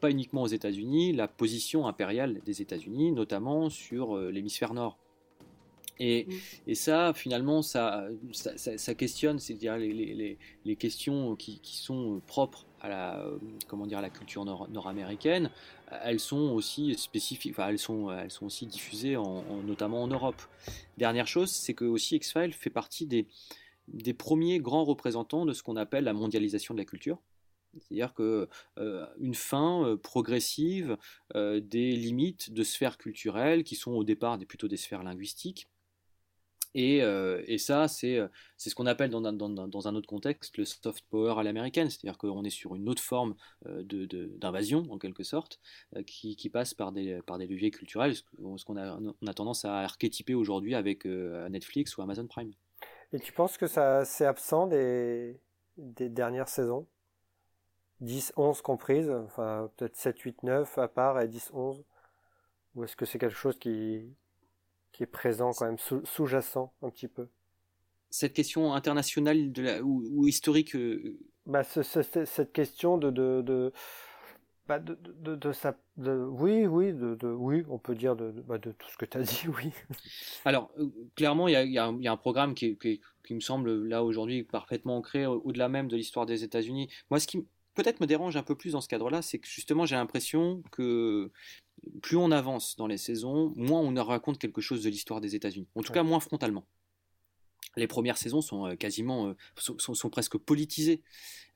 pas uniquement aux États-Unis, la position impériale des États-Unis, notamment sur l'hémisphère nord. Et, mm. et, ça, finalement, ça, ça, ça, questionne, c'est-à-dire les, les, les, questions qui, qui, sont propres à la, comment dire, à la culture nord-américaine, elles sont aussi spécifiques, enfin, elles sont, elles sont aussi diffusées, en, notamment en Europe. Dernière chose, c'est que aussi X-Files fait partie des, des premiers grands représentants de ce qu'on appelle la mondialisation de la culture. C'est-à-dire que euh, une fin euh, progressive euh, des limites de sphères culturelles qui sont au départ des, plutôt des sphères linguistiques et, euh, et, ça, c'est euh, ce qu'on appelle dans, dans, dans, un autre contexte le soft power à l'américaine, c'est-à-dire qu'on est sur une autre forme euh, d'invasion, de, en quelque sorte, qui, qui, passe par des, par des leviers culturels, ce qu'on a, on a tendance à archétyper aujourd'hui avec Netflix ou Amazon Prime. Et tu penses que ça c'est absent des, des dernières saisons? 10, 11 comprises, enfin peut-être 7, 8, 9 à part et 10, 11 Ou est-ce que c'est quelque chose qui, qui est présent quand même, sous-jacent un petit peu. Cette question internationale de la, ou, historique euh, bah, Cette question de... de, de... Bah de, de, de, sa, oui, oui, de, oui, on peut dire de, bah de tout ce que tu as dit, *laughs* oui. Alors, euh, clairement, il y a, y, a, y a, un programme qui, qui, qui me semble là aujourd'hui parfaitement ancré au-delà même de l'histoire des États-Unis. Moi, ce qui peut-être me dérange un peu plus dans ce cadre-là, c'est que justement, j'ai l'impression que plus on avance dans les saisons, moins on raconte quelque chose de l'histoire des États-Unis. En tout cas, moins frontalement. Les premières saisons sont euh, quasiment, euh, sont, presque politisées.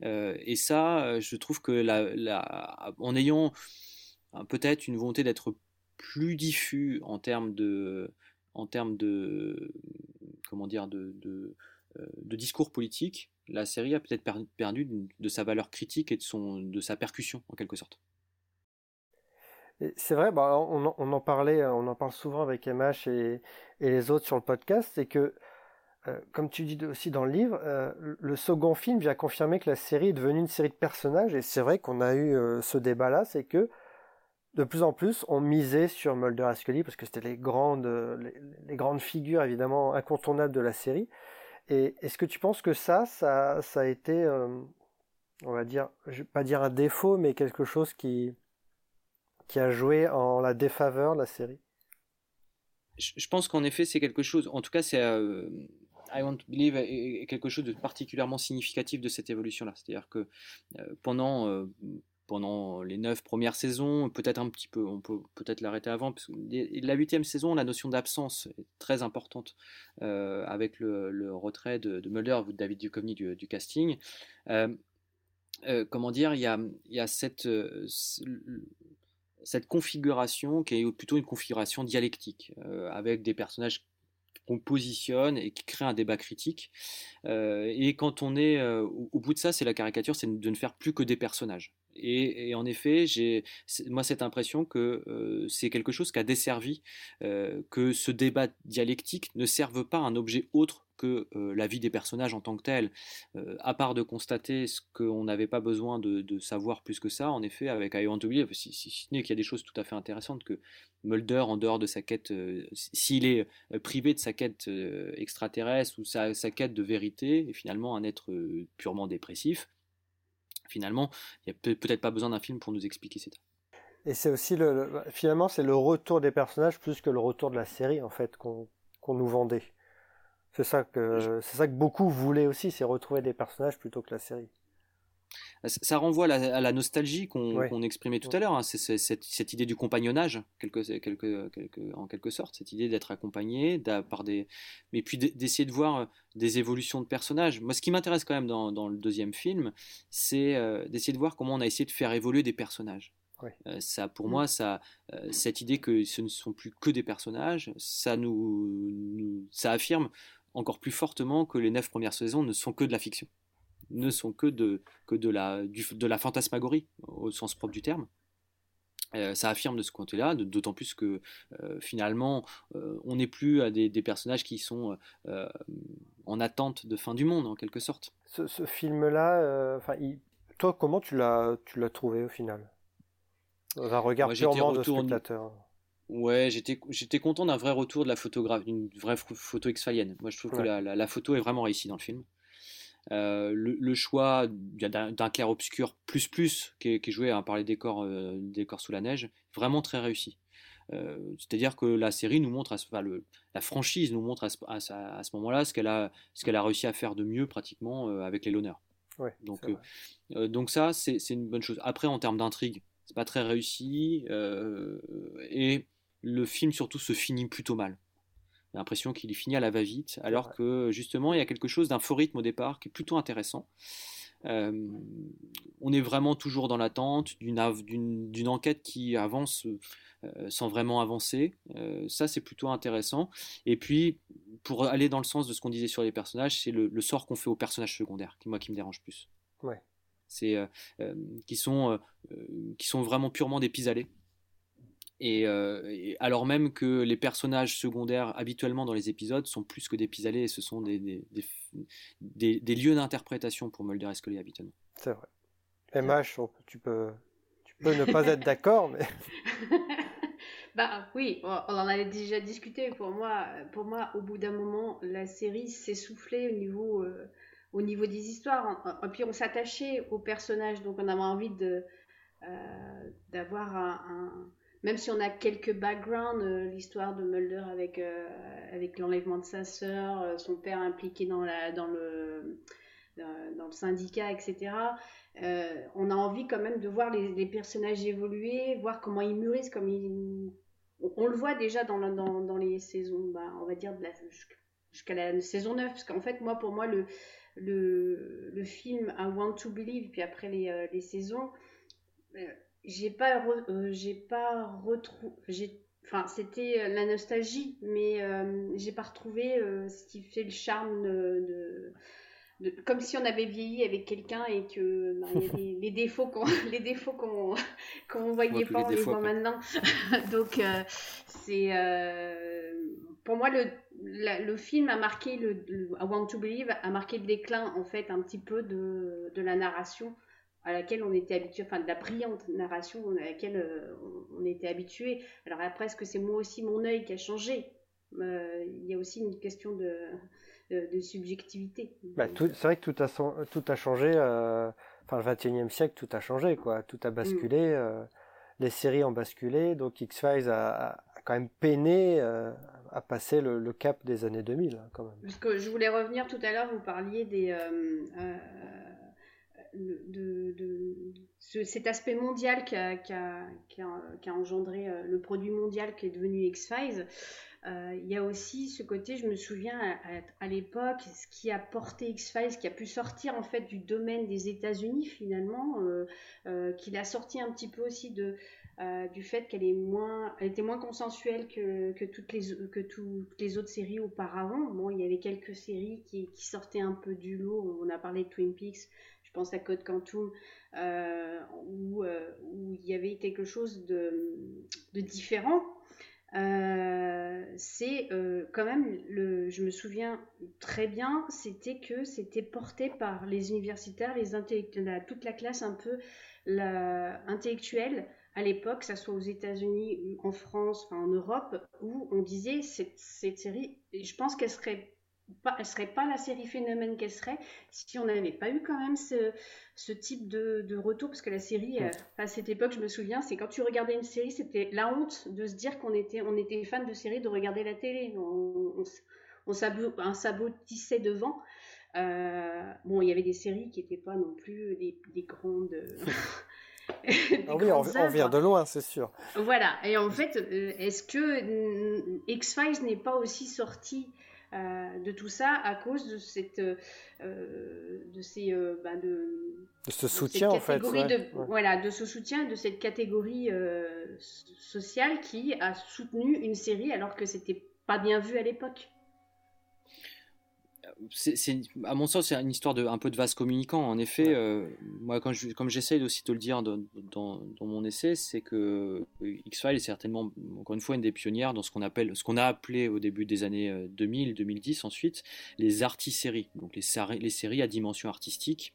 Euh, et ça, je trouve que la, en ayant peut-être une volonté d'être plus diffus en termes de, en termes de, comment dire, de, de, de discours politique, la série a peut-être perdu de sa valeur critique et de, son, de sa percussion en quelque sorte. C'est vrai, bah, on, en parlait, on en parle souvent avec MH et, les autres sur le podcast, c'est que, euh, comme tu dis aussi dans le livre, euh, le second film vient confirmer que la série est devenue une série de personnages, et c'est vrai qu'on a eu euh, ce débat-là, c'est que de plus en plus on misait sur Mulder et Scully parce que c'était les grandes, les, grandes figures évidemment incontournables de la série. Et est-ce que tu penses que ça, ça, ça a été, on va dire, je vais pas dire un défaut, mais quelque chose qui qui a joué en la défaveur la série? Je, pense qu'en effet, c'est quelque chose, en tout cas, c'est euh, I Want to Believe est quelque chose de particulièrement significatif de cette évolution-là. C'est-à-dire que euh, pendant, euh, pendant les neuf premières saisons, peut-être un petit peu, on peut peut-être l'arrêter avant, parce la huitième saison, la notion d'absence est très importante euh, avec le, retrait de, Mulder ou de David Duchovny du, casting. Euh, euh, comment dire, il y a, cette configuration qui est plutôt une configuration dialectique, avec des personnages qu'on positionne et qui crée un débat critique. et quand on est au, bout de ça, c'est la caricature, c'est de ne faire plus que des personnages. Et, en effet, j'ai moi cette impression que euh, c'est quelque chose qui a desservi, euh, que ce débat dialectique ne serve pas à un objet autre que euh, la vie des personnages en tant que tel, à part de constater ce qu'on n'avait pas besoin de, savoir plus que ça, en effet, avec I Want to Believe, si, si, ce n'est qu'il y a des choses tout à fait intéressantes, que Mulder, en dehors de sa quête, s'il est privé de sa quête extraterrestre ou sa, sa, quête de vérité, est finalement un être purement dépressif, finalement, il n'y a peut-être pas besoin d'un film pour nous expliquer ça. Et c'est aussi le, finalement c'est le retour des personnages plus que le retour de la série en fait qu'on nous vendait. C'est ça que c'est ça que beaucoup voulaient aussi, c'est retrouver des personnages plutôt que la série. Ça renvoie à la, nostalgie qu'on exprimait tout à l'heure. Hein. C'est cette, idée du compagnonnage, en quelque sorte, cette idée d'être accompagné, par des, mais puis d'essayer de voir euh, des évolutions de personnages. Moi, ce qui m'intéresse quand même dans, le deuxième film, c'est euh, d'essayer de voir comment on a essayé de faire évoluer des personnages. Euh, ça, pour mm. moi, ça, cette idée que ce ne sont plus que des personnages, ça nous, ça affirme encore plus fortement que les neuf premières saisons ne sont que de la fiction ne sont que de, que de, la, de la fantasmagorie, au sens propre du terme. Euh, ça affirme de ce côté-là, d'autant plus que euh, finalement, euh, on n'est plus à des, personnages qui sont en attente de fin du monde, en quelque sorte. Ce, film-là, enfin, toi, comment tu l'as, tu l'as trouvé au final? Dans un regard purement de spectateur. Ouais, j'étais, j'étais content d'un vrai retour de la photographie, d'une vraie photo exfalienne. Moi, je trouve que la, la, photo est vraiment réussie dans le film. Euh, le, choix d'un clair-obscur plus plus qui est, joué hein, par les décors, euh, décors sous la neige, vraiment très réussi. Euh, c'est-à-dire que la série nous montre, à le, la franchise nous montre à ce, à ce moment-là ce qu'elle a, ce a réussi à faire de mieux pratiquement avec les Loners. donc, donc ça, c'est une bonne chose. Après, en termes d'intrigue, c'est pas très réussi et le film surtout se finit plutôt mal l'impression qu'il est fini à la va-vite, alors que justement il y a quelque chose d'un faux rythme au départ qui est plutôt intéressant. Euh, on est vraiment toujours dans l'attente d'une enquête qui avance euh, sans vraiment avancer. Euh, ça, c'est plutôt intéressant. Et puis, pour aller dans le sens de ce qu'on disait sur les personnages, c'est le, sort qu'on fait aux personnages secondaires, qui moi qui me dérange plus. Ouais. C'est qui sont qui sont vraiment purement des pis-aller. Euh, et, alors même que les personnages secondaires habituellement dans les épisodes sont plus que des pis et ce sont des, des, des, lieux d'interprétation pour Mulder et Scully habituellement. C'est vrai. MH, tu peux, tu peux ne pas être d'accord, mais. *laughs* bah oui, on en avait déjà discuté. Pour moi, pour moi au bout d'un moment, la série s'essoufflait au niveau, euh, au niveau des histoires. Et puis on s'attachait aux personnages, donc on avait envie de, euh, d'avoir un même si on a quelques backgrounds, euh, l'histoire de Mulder avec, euh, avec l'enlèvement de sa sœur, euh, son père impliqué dans, la, le, syndicat, etc., on a envie quand même de voir les, personnages évoluer, voir comment ils mûrissent, comme ils... On, le voit déjà dans, les saisons, bah, on va dire, jusqu'à la saison 9, parce qu'en fait, moi, pour moi, le, film I Want to Believe, puis après les saisons j'ai pas euh, j'ai pas retrouvé enfin c'était euh, la nostalgie mais euh, j'ai pas retrouvé ce qui fait le charme de, de, comme si on avait vieilli avec quelqu'un et que ben, y a *laughs* les défauts qu'on *laughs* les défauts qu'on *laughs* qu'on voyait pas on les voit maintenant. Donc c'est pour moi le le film a marqué le, I Want to Believe a marqué le déclin en fait un petit peu de, de la narration à laquelle on était habitué, enfin de la brillante narration à laquelle euh, on, était habitué. Alors après, est-ce que c'est moi aussi mon œil qui a changé? Euh, Il y a aussi une question de, de, subjectivité. Bah, c'est vrai que tout a, tout a changé. Euh, enfin, le 21e siècle, tout a changé, quoi. Tout a basculé. Mm. les séries ont basculé. Donc X-Files a, quand même peiné à passer le, cap des années 2000, hein, quand même. Parce que je voulais revenir tout à l'heure, vous parliez des de, cet aspect mondial qui a, engendré le produit mondial qui est devenu X-Files. il y a aussi ce côté, je me souviens à, l'époque, ce qui a porté X-Files, qui a pu sortir en fait du domaine des États-Unis finalement, qu'il a sorti un petit peu aussi euh, du fait qu'elle était moins consensuelle que, toutes, les, autres séries auparavant. Bon, il y avait quelques séries qui, sortaient un peu du lot. On a parlé de Twin Peaks, je pense à Code Quantum, euh, où, euh, où, il y avait quelque chose de, différent. c'est quand même, le, je me souviens très bien, c'était que c'était porté par les universitaires, les toute la classe un peu intellectuelle à l'époque, que ce soit aux États-Unis, en France, en Europe, où on disait cette, cette série, je pense qu'elle serait pas, elle serait pas la série phénomène qu'elle serait si on n'avait pas eu quand même ce, ce type de, de, retour parce que la série euh, à cette époque je me souviens c'est quand tu regardais une série c'était la honte de se dire qu'on était on était fan de série de regarder la télé on, on, on, sabotissait devant euh, bon il y avait des séries qui n'étaient pas non plus des, des grandes *laughs* *laughs* ah oui, on, vient de loin, c'est sûr. Voilà. Et en fait, euh, est-ce que mm, X-Files n'est pas aussi sorti euh, de tout ça à cause de cette, euh, de ces, bah, de, de, ce soutien en fait. De, Voilà, de ce soutien, de cette catégorie sociale qui a soutenu une série alors que c'était pas bien vu à l'époque c'est, à mon sens, c'est une histoire de un peu de vase communicant. En effet, euh, moi, quand je, comme j'essaye aussi de le dire dans, dans, mon essai, c'est que euh, X-Files est certainement, encore une fois, une des pionnières dans ce qu'on appelle, ce qu'on a appelé au début des années 2000, euh, 2010 ensuite, les artiséries, donc les, les séries à dimension artistique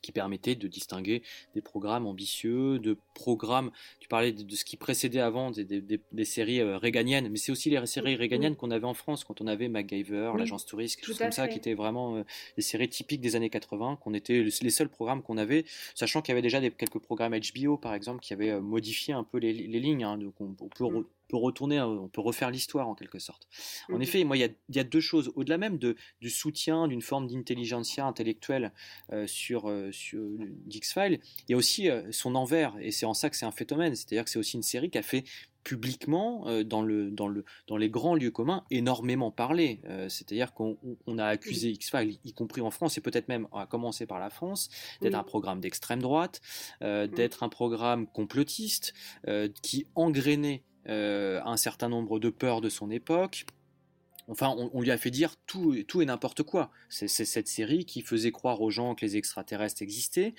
qui permettait de distinguer des programmes ambitieux, de programmes, tu parlais de, ce qui précédait avant des, séries euh, réganiennes, mais c'est aussi les séries réganiennes qu'on avait en France quand on avait MacGyver, l'agence touriste, quelque chose comme ça, qui étaient vraiment euh, des séries typiques des années 80, qu'on était les seuls programmes qu'on avait, sachant qu'il y avait déjà des, quelques programmes HBO par exemple qui avaient euh, modifié un peu les, lignes, hein, donc on, peut mm peut retourner, on peut refaire l'histoire en quelque sorte. En mmh effet, moi, il y, a, deux choses. Au-delà même de, du soutien d'une forme d'intelligentsia intellectuelle euh, sur, euh, sur X-Files, il y a aussi euh, son envers, et c'est en ça que c'est un phénomène. C'est-à-dire que c'est aussi une série qui a fait publiquement dans, le, dans, le, dans les grands lieux communs énormément parler. C'est-à-dire qu'on a accusé X-Files, y compris en France, et peut-être même à commencer par la France, d'être un programme d'extrême droite, mmh. d'être un programme complotiste qui engrainait euh, un certain nombre de peurs de son époque. Enfin, on, lui a fait dire tout, tout et n'importe quoi. C'est cette série qui faisait croire aux gens que les extraterrestres existaient,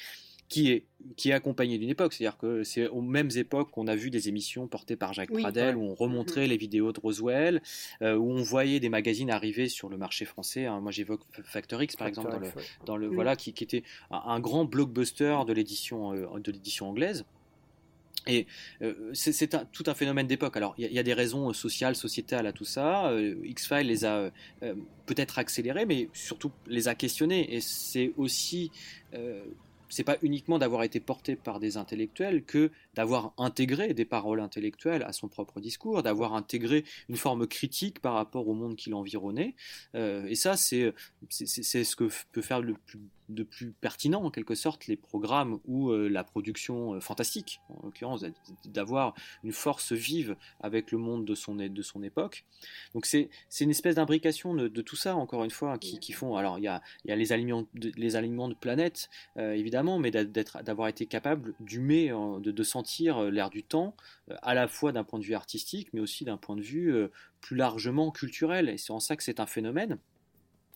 qui est, qui est accompagnée d'une époque. C'est-à-dire que c'est aux mêmes époques qu'on a vu des émissions portées par Jacques Pradel, où on remontrait mm-hmm. les vidéos de Roswell, euh, où on voyait des magazines arriver sur le marché français. Hein. Moi, j'évoque Factor X, par exemple, dans le, voilà, qui, était un, grand blockbuster de l'édition euh, de l'édition anglaise. Et euh, c'est tout un phénomène d'époque. Alors, il y, a des raisons euh, sociales, sociétales à tout ça. Euh, X-Files les a peut-être accélérées, mais surtout les a questionnées. Et c'est aussi c'est pas uniquement d'avoir été porté par des intellectuels que d'avoir intégré des paroles intellectuelles à son propre discours, d'avoir intégré une forme critique par rapport au monde qui l'environnait. Et ça, c'est ce que peut faire le plus, de plus pertinent, en quelque sorte, les programmes ou euh, la production euh, fantastique, en l'occurrence, d'avoir une force vive avec le monde de son, de son époque. Donc c'est une espèce d'imbrication de, tout ça, encore une fois, qui, qui font... Alors, il y a, y a les, alignements de, les de planètes, évidemment, mais d'avoir été capable d'humer, de, de sentir euh, l'air du temps, euh, à la fois d'un point de vue artistique, mais aussi d'un point de vue euh, plus largement culturel. Et c'est en ça que c'est un phénomène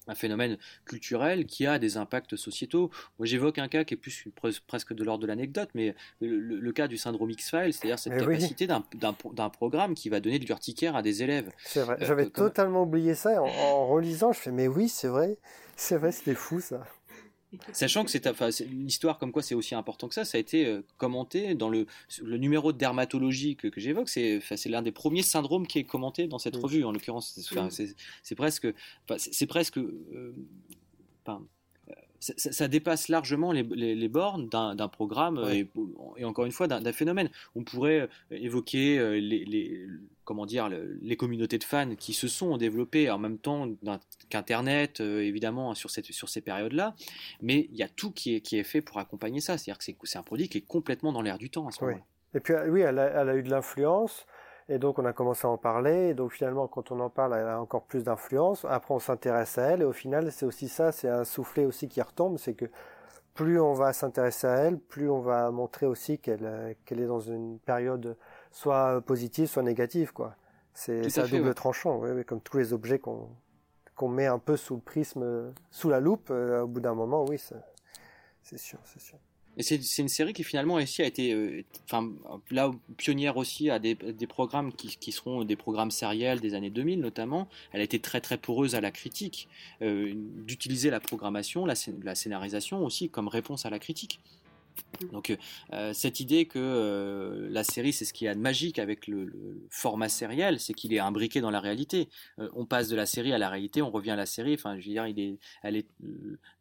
un phénomène culturel qui a des impacts sociétaux. Moi, j'évoque un cas qui est plus presque de l'ordre de l'anecdote, mais le, cas du syndrome X-Files, c'est-à-dire cette capacité d'un programme qui va donner de l'urticaire à des élèves. C'est vrai, j'avais totalement oublié ça. En, en, relisant, je fais, mais oui, c'est vrai, c'est vrai, c'était fou ça. Sachant que c'est enfin, l'histoire comme quoi c'est aussi important que ça, ça a été euh, commenté dans le, le numéro de dermatologie que, que j'évoque. C'est l'un des premiers syndromes qui est commenté dans cette revue. En l'occurrence, c'est presque c'est presque euh, ça, dépasse largement les, les, bornes d'un programme et, et, encore une fois d'un phénomène. On pourrait évoquer les, les comment dire, les communautés de fans qui se sont développées en même temps qu'Internet, évidemment, sur, cette, sur ces périodes-là. Mais il y a tout qui est, qui est fait pour accompagner ça. C'est-à-dire que c'est un produit qui est complètement dans l'air du temps à ce moment-là. Et puis, oui, elle a, elle a eu de l'influence. Et donc on a commencé à en parler, et donc finalement quand on en parle, elle a encore plus d'influence. Après on s'intéresse à elle, et au final c'est aussi ça, c'est un soufflet aussi qui retombe, c'est que plus on va s'intéresser à elle, plus on va montrer aussi qu'elle euh, qu'elle est dans une période soit positive, soit négative, quoi. C'est un double tranchant, comme tous les objets qu'on qu'on met un peu sous le prisme, sous la loupe, euh, au bout d'un moment, oui, c'est sûr, c'est sûr. Et c'est une série qui finalement aussi a été, euh, là pionnière aussi à des, programmes qui, seront des programmes sériels des années 2000 notamment. Elle a été très très poreuse à la critique, euh, d'utiliser la programmation, la, scénarisation aussi comme réponse à la critique. Donc euh, cette idée que euh, la série c'est ce qu'il y a de magique avec le, format sériel, c'est qu'il est imbriqué dans la réalité. Euh, on passe de la série à la réalité, on revient à la série. Enfin, je veux dire, il est, elle est,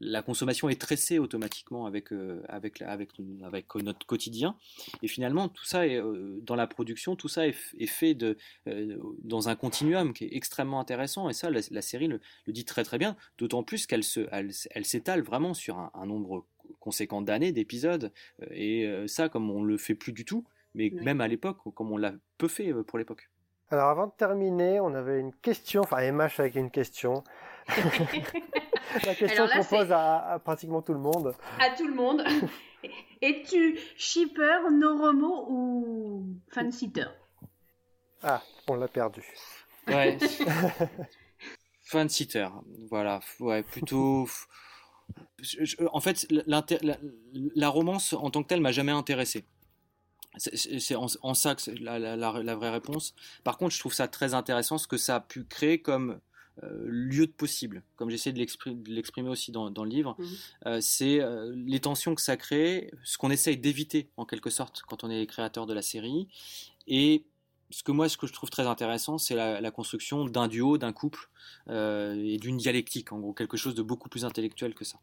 la consommation est tressée automatiquement avec avec avec notre quotidien. Et finalement, tout ça est dans la production, tout ça est, fait de dans un continuum qui est extrêmement intéressant. Et ça, la, série le, dit très très bien. D'autant plus qu'elle se, elle, s'étale vraiment sur un nombre conséquent d'années, d'épisodes. Euh, et euh, ça, comme on le fait plus du tout, mais même à l'époque, comme on l'a peu fait euh, pour l'époque. Alors avant de terminer, on avait une question, enfin MH avec une question. *laughs* La question qu'on pose à, pratiquement tout le monde. À tout le monde. *laughs* Es-tu shipper, Noromo ou fan-sitter? Ah, on l'a perdu. Ouais. *laughs* fan-sitter, voilà. Ouais, plutôt en fait, la, romance en tant que telle m'a jamais intéressé. C'est en, ça que la, la, vraie réponse. Par contre, je trouve ça très intéressant ce que ça a pu créer comme euh, lieu de possible, comme j'essaie de l'exprimer aussi dans, le livre. Mhm. Euh, c'est euh, les tensions que ça crée, ce qu'on essaye d'éviter en quelque sorte quand on est créateur de la série. Et ce que moi, ce que je trouve très intéressant, c'est la, construction d'un duo, d'un couple et d'une dialectique, en gros, quelque chose de beaucoup plus intellectuel que ça.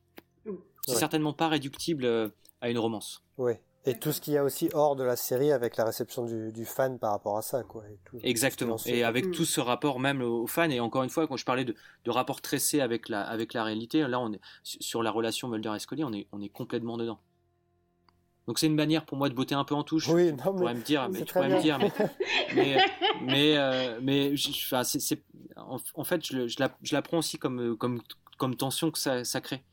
C'est certainement pas réductible euh, à une romance. Oui. Et tout ce qu'il y a aussi hors de la série avec la réception du, fan par rapport à ça, quoi. Exactement. Et avec mm. tout ce rapport même aux fans. Et encore une fois, quand je parlais de, de rapport tressé avec la, avec la réalité, là, on est sur la relation Mulder et Scully, on est, on est complètement dedans. Donc c'est une manière pour moi de botter un peu en touche. Oui, non, mais me dire, mais tu pourrais me dire, *laughs* mais mais euh, mais, enfin, c'est, en, fait, je, je, la, je la prends aussi comme comme comme tension que ça, ça crée.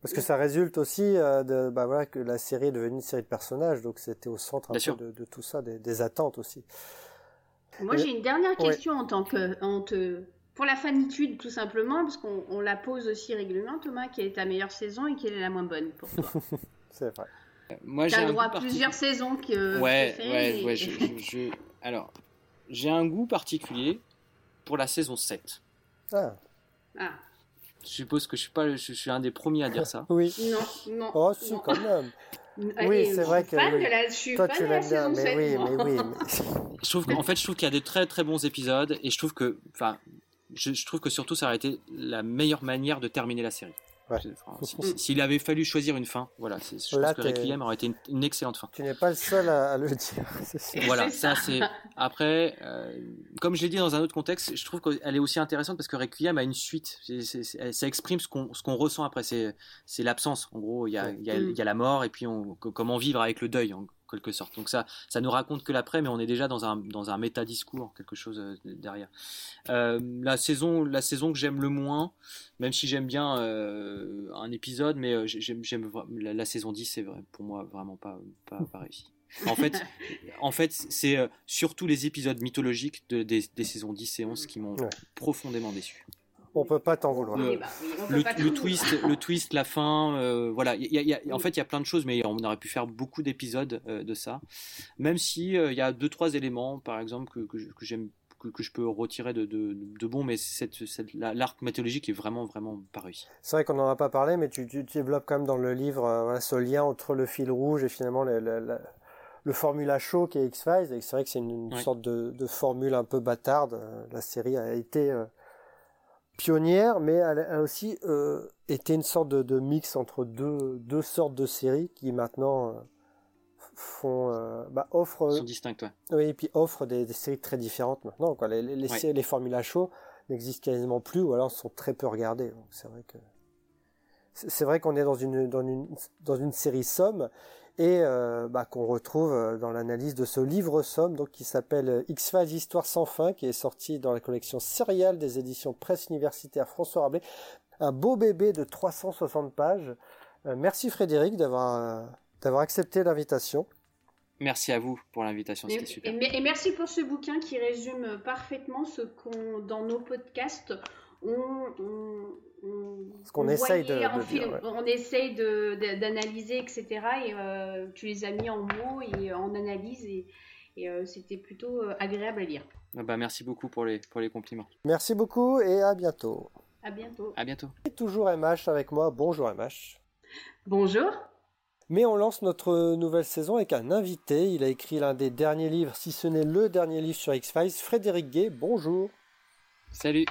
Parce que ça résulte aussi euh, de bah voilà que la série est devenue une série de personnages, donc c'était au centre un peu de, de, tout ça, des, des attentes aussi. Moi j'ai une dernière question en tant que en te... pour la fanitude tout simplement, parce qu'on la pose aussi régulièrement, Thomas, quelle est ta meilleure saison et quelle est la moins bonne pour toi *laughs* C'est vrai. Moi j'ai le droit à plusieurs saisons que. Ouais, ouais, ouais. *laughs* je, Alors j'ai un goût particulier pour la saison 7. Ah. Ah. Je suppose que je suis pas, je suis un des premiers à dire ça. *laughs* oui. Non, non. Oh, si, quand même. oui, c'est vrai que. je suis Toi, tu l'aimes bien, mais oui, *laughs* mais oui. je trouve qu'en fait, je trouve qu'il y a des très très bons épisodes et je trouve que, enfin, je, je, trouve que surtout ça aurait été la meilleure manière de terminer la série. S'il avait fallu choisir une fin, voilà, je pense que Requiem aurait été une, excellente fin. Tu n'es pas le seul à, le dire. *laughs* Voilà, ça, c'est. Après, euh, comme je l'ai dit dans un autre contexte, je trouve qu'elle est aussi intéressante parce que Requiem a une suite. ça exprime ce qu'on ressent après. C'est l'absence. En gros, il y, a, il, y a, il y a, la mort et puis on, comment vivre avec le deuil quelque sorte. Donc ça, ça nous raconte que l'après, mais on est déjà dans un, dans un méta-discours, quelque chose euh, derrière. Euh, la, saison, la saison que j'aime le moins, même si j'aime bien euh, un épisode, mais j'aime, j'aime la, saison 10, c'est vrai, pour moi vraiment pas, pas, réussi. En fait, en fait c'est surtout les épisodes mythologiques de, des, saisons 10 et 11 qui m'ont profondément déçu on peut pas t'en vouloir. Le, twist, le twist, la fin, euh, voilà. en fait, il y a plein de choses, mais on aurait pu faire beaucoup d'épisodes euh, de ça. Même si euh, il y a deux trois éléments, par exemple, que, que, j'aime que, je peux retirer de, de, bon, mais cette, l'arc mythologique est vraiment, vraiment pas réussi. C'est vrai qu'on n'en a pas parlé, mais tu, développes quand même dans le livre ce lien entre le fil rouge et finalement le, le, formula chaud qui est X-Files. Et c'est vrai que c'est une, sorte de, formule un peu bâtarde. La série a été pionnière, mais elle a aussi euh, été une sorte de, mix entre deux, deux sortes de séries qui maintenant euh, font euh, bah, offrent sont distinctes. Oui, et puis offrent des, séries très différentes maintenant. Quoi. Les, les, les, les formules à chaud n'existent quasiment plus, ou alors sont très peu regardées. C'est vrai que c'est vrai qu'on est dans une dans une dans une série somme et euh, bah, qu'on retrouve euh, dans l'analyse de ce livre somme donc qui s'appelle euh, X-Files Histoire sans fin qui est sorti dans la collection Serial des éditions Presse Universitaire François Rabelais. Un beau bébé de 360 pages. Merci Frédéric d'avoir d'avoir accepté l'invitation. Merci à vous pour l'invitation, c'était super. Et, merci pour ce bouquin qui résume parfaitement ce qu'on, dans nos podcasts, ce qu'on essaye de, On essaye d'analyser, etc. Et euh, tu les as mis en mots et en analyse et, euh, c'était plutôt euh, agréable à lire. Ah bah, merci beaucoup pour les, pour les compliments. Merci beaucoup et à bientôt. À bientôt. À bientôt. Et toujours MH avec moi. Bonjour MH. Bonjour. Mais on lance notre nouvelle saison avec un invité. Il a écrit l'un des derniers livres, si ce n'est le dernier livre sur X-Files. Frédéric Gay, bonjour. Salut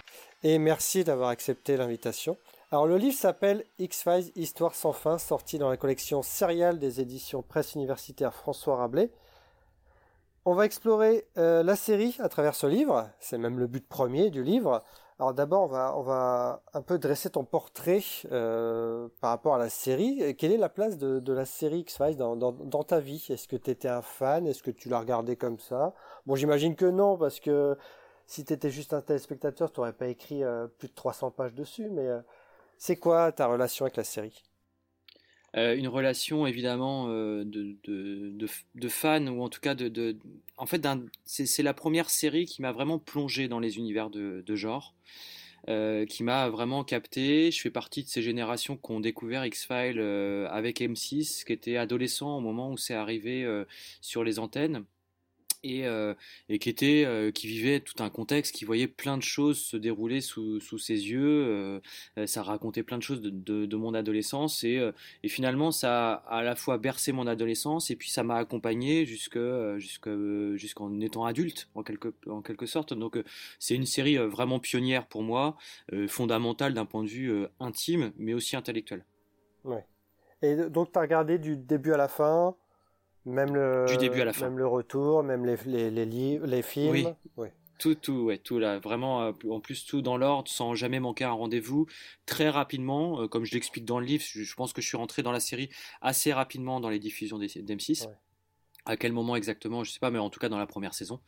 et merci d'avoir accepté l'invitation. Alors le livre s'appelle X-Files Histoire sans fin, sorti dans la collection Serial des éditions Presse Universitaire François Rabelais. On va explorer euh, la série à travers ce livre, c'est même le but premier du livre. Alors d'abord, on va, on va un peu dresser ton portrait euh, par rapport à la série. Quelle est la place de, la série X-Files dans, ta vie? Est-ce que tu étais un fan? Est-ce que tu l'as regardé comme ça? Bon, j'imagine que non, parce que si tu étais juste un téléspectateur, tu n'aurais pas écrit euh, plus de 300 pages dessus, mais euh, c'est quoi ta relation avec la série? Euh, une relation évidemment de, de, de, fan ou en tout cas de, en fait c'est la première série qui m'a vraiment plongé dans les univers de, genre qui m'a vraiment capté. Je fais partie de ces générations qui ont découvert X-Files avec M6 qui était adolescent au moment où c'est arrivé sur les antennes et, euh, et qui était euh, qui vivait tout un contexte qui voyait plein de choses se dérouler sous, ses yeux euh, ça racontait plein de choses de, mon adolescence et, et finalement ça a à la fois bercé mon adolescence et puis ça m'a accompagné jusque jusqu'en étant adulte en quelque en quelque sorte. Donc c'est une série vraiment pionnière pour moi fondamentale d'un point de vue intime mais aussi intellectuel. Ouais. Et donc tu as regardé du début à la fin même le, du début à la fin. Même le retour, même les, les, les, livres, les films. Oui. Tout, tout, ouais, tout là, vraiment, euh, en plus tout dans l'ordre, sans jamais manquer un rendez-vous, très rapidement, euh, comme je l'explique dans le livre, je, pense que je suis rentré dans la série assez rapidement dans les diffusions d'M6. À quel moment exactement, je sais pas, mais en tout cas dans la première saison.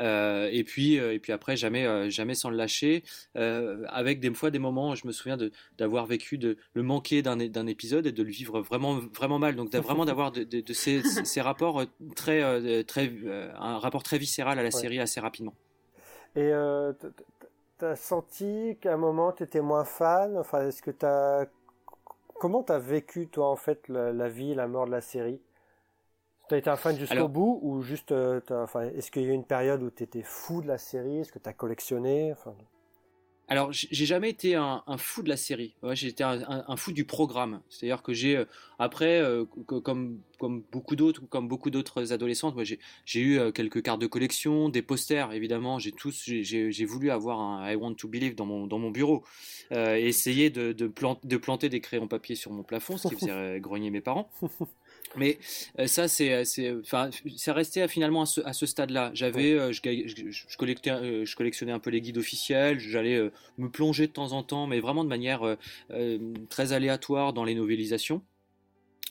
Euh, et puis, euh, et puis après, jamais, euh, jamais sans le lâcher. avec des fois des moments, je me souviens d'avoir vécu de le manquer d'un épisode et de le vivre vraiment, vraiment mal. Donc vraiment d'avoir de, de, ces, ces, rapports très, très, un rapport très viscéral à la série assez rapidement. Et tu as senti qu'à un moment tu étais moins fan? Enfin, est-ce que as comment t'as vécu toi en fait la, la vie, la mort de la série? T'as été un fan jusqu'au bout ou juste, euh, enfin, est-ce qu'il y a eu une période où tu étais fou de la série? Est-ce que tu as collectionné? Enfin... Alors, j'ai jamais été un, fou de la série. Ouais, j'ai été un, fou du programme. C'est-à-dire que j'ai, euh, après, euh, comme, comme beaucoup d'autres, comme beaucoup d'autres adolescentes, moi, j'ai eu quelques cartes de collection, des posters, évidemment. J'ai tous, j'ai voulu avoir un I Want to Believe dans mon, dans mon bureau. essayer de, de, de planter des crayons papier sur mon plafond, ce qui *laughs* faisait grogner mes parents. *laughs* Mais euh, ça, c'est, euh, c'est, enfin, c'est resté finalement à ce, à ce stade-là. J'avais, euh, je, je, collectais, je collectionnais un peu les guides officiels. J'allais me plonger de temps en temps, mais vraiment de manière très aléatoire dans les novélisations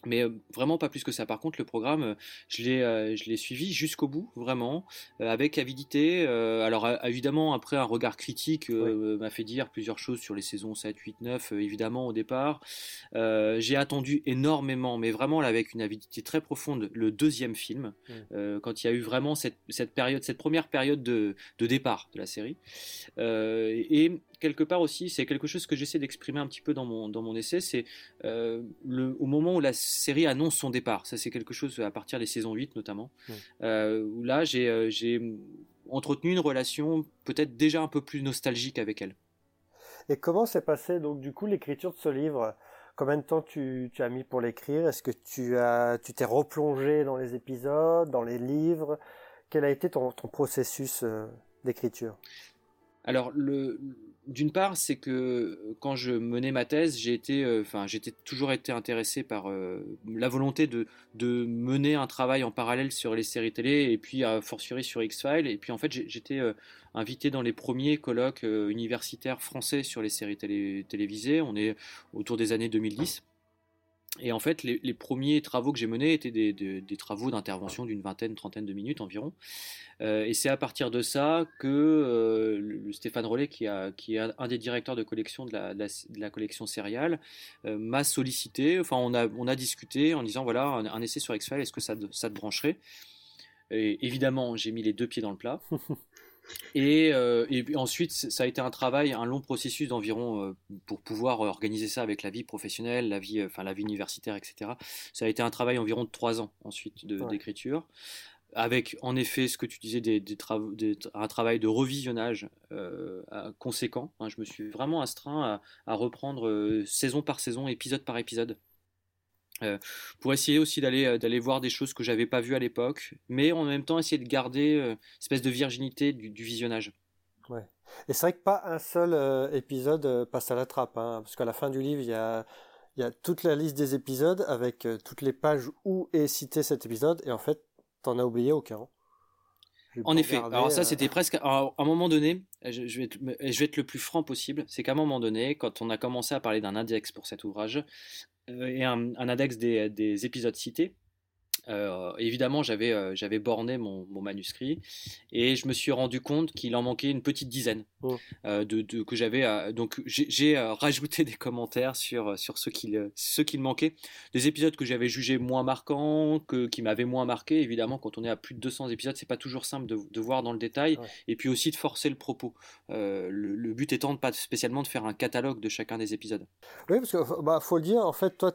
mais euh, vraiment pas plus que ça. Par contre, le programme, euh, je l'ai, euh, je l'ai suivi jusqu'au bout, vraiment, avec avidité. alors, évidemment, après, un regard critique m'a fait dire plusieurs choses sur les saisons 7, 8, 9, évidemment, au départ. j'ai attendu énormément, mais vraiment, là, avec une avidité très profonde, le deuxième film, quand il y a eu vraiment cette, cette période, cette première période de, de départ de la série. et quelque part aussi, c'est quelque chose que j'essaie d'exprimer un petit peu dans mon, dans mon essai, c'est euh, au moment où la série annonce son départ. Ça, c'est quelque chose à partir des saisons 8 notamment, euh, où là, euh, j'ai entretenu une relation peut-être déjà un peu plus nostalgique avec elle. Et comment s'est passé donc du coup l'écriture de ce livre? Combien de temps tu, tu as mis pour l'écrire? Est-ce que tu as tu t'es replongé dans les épisodes, dans les livres? Quel a été ton, ton processus d'écriture? Alors le d'une part, c'est que quand je menais ma thèse, j'ai enfin, j'étais toujours été intéressé par la volonté de, mener un travail en parallèle sur les séries télé et puis à fortiori sur X-Files. Et puis en fait, j'étais invité dans les premiers colloques universitaires français sur les séries télé, télévisées. On est autour des années 2010. Et en fait, les, premiers travaux que j'ai menés étaient des, travaux d'intervention d'une vingtaine, trentaine de minutes environ. Euh, et c'est à partir de ça que euh, Stéphane Rollet, qui, est un des directeurs de collection de la, collection Serial, euh, m'a sollicité. Enfin, on a, on a discuté en disant voilà, un, essai sur X-Files, est-ce que ça, ça te brancherait? Et évidemment, j'ai mis les deux pieds dans le plat. *laughs* Euh, et, ensuite, ça a été un travail, un long processus d'environ euh, pour pouvoir organiser ça avec la vie professionnelle, la vie, enfin la vie universitaire, etc. Ça a été un travail environ de trois ans ensuite d'écriture, avec en effet ce que tu disais, des, un travail de revisionnage euh, conséquent. Hein. je me suis vraiment astreint à reprendre saison par saison, épisode par épisode. Euh, pour essayer aussi d'aller euh, d'aller voir des choses que j'avais pas vues à l'époque, mais en même temps essayer de garder euh, une espèce de virginité du, visionnage. Ouais. Et c'est vrai que pas un seul épisode passe à la trappe, hein, parce qu'à la fin du livre, il y a, il y a toute la liste des épisodes avec toutes les pages où est cité cet épisode, et en fait, t'en as oublié aucun. En effet, alors ça c'était presque à un moment donné, je, vais être, je vais être le plus franc possible, c'est qu'à un moment donné, quand on a commencé à parler d'un index pour cet ouvrage, euh, et un, index des, des, épisodes cités. Euh, évidemment, j'avais euh, j'avais borné mon, mon, manuscrit et je me suis rendu compte qu'il en manquait une petite dizaine oh. de, de, que j'avais. donc j'ai *laughs* rajouté des commentaires sur sur ce qu'il ce qu'il manquait, des épisodes que j'avais jugés moins marquants, que qui m'avaient moins marqué. Évidemment, quand on est à plus de 200 épisodes, c'est pas toujours simple de, de, voir dans le détail et puis aussi de forcer le propos. Le, le, but étant de pas spécialement de faire un catalogue de chacun des épisodes. Oui, parce que bah, faut le dire, en fait, toi,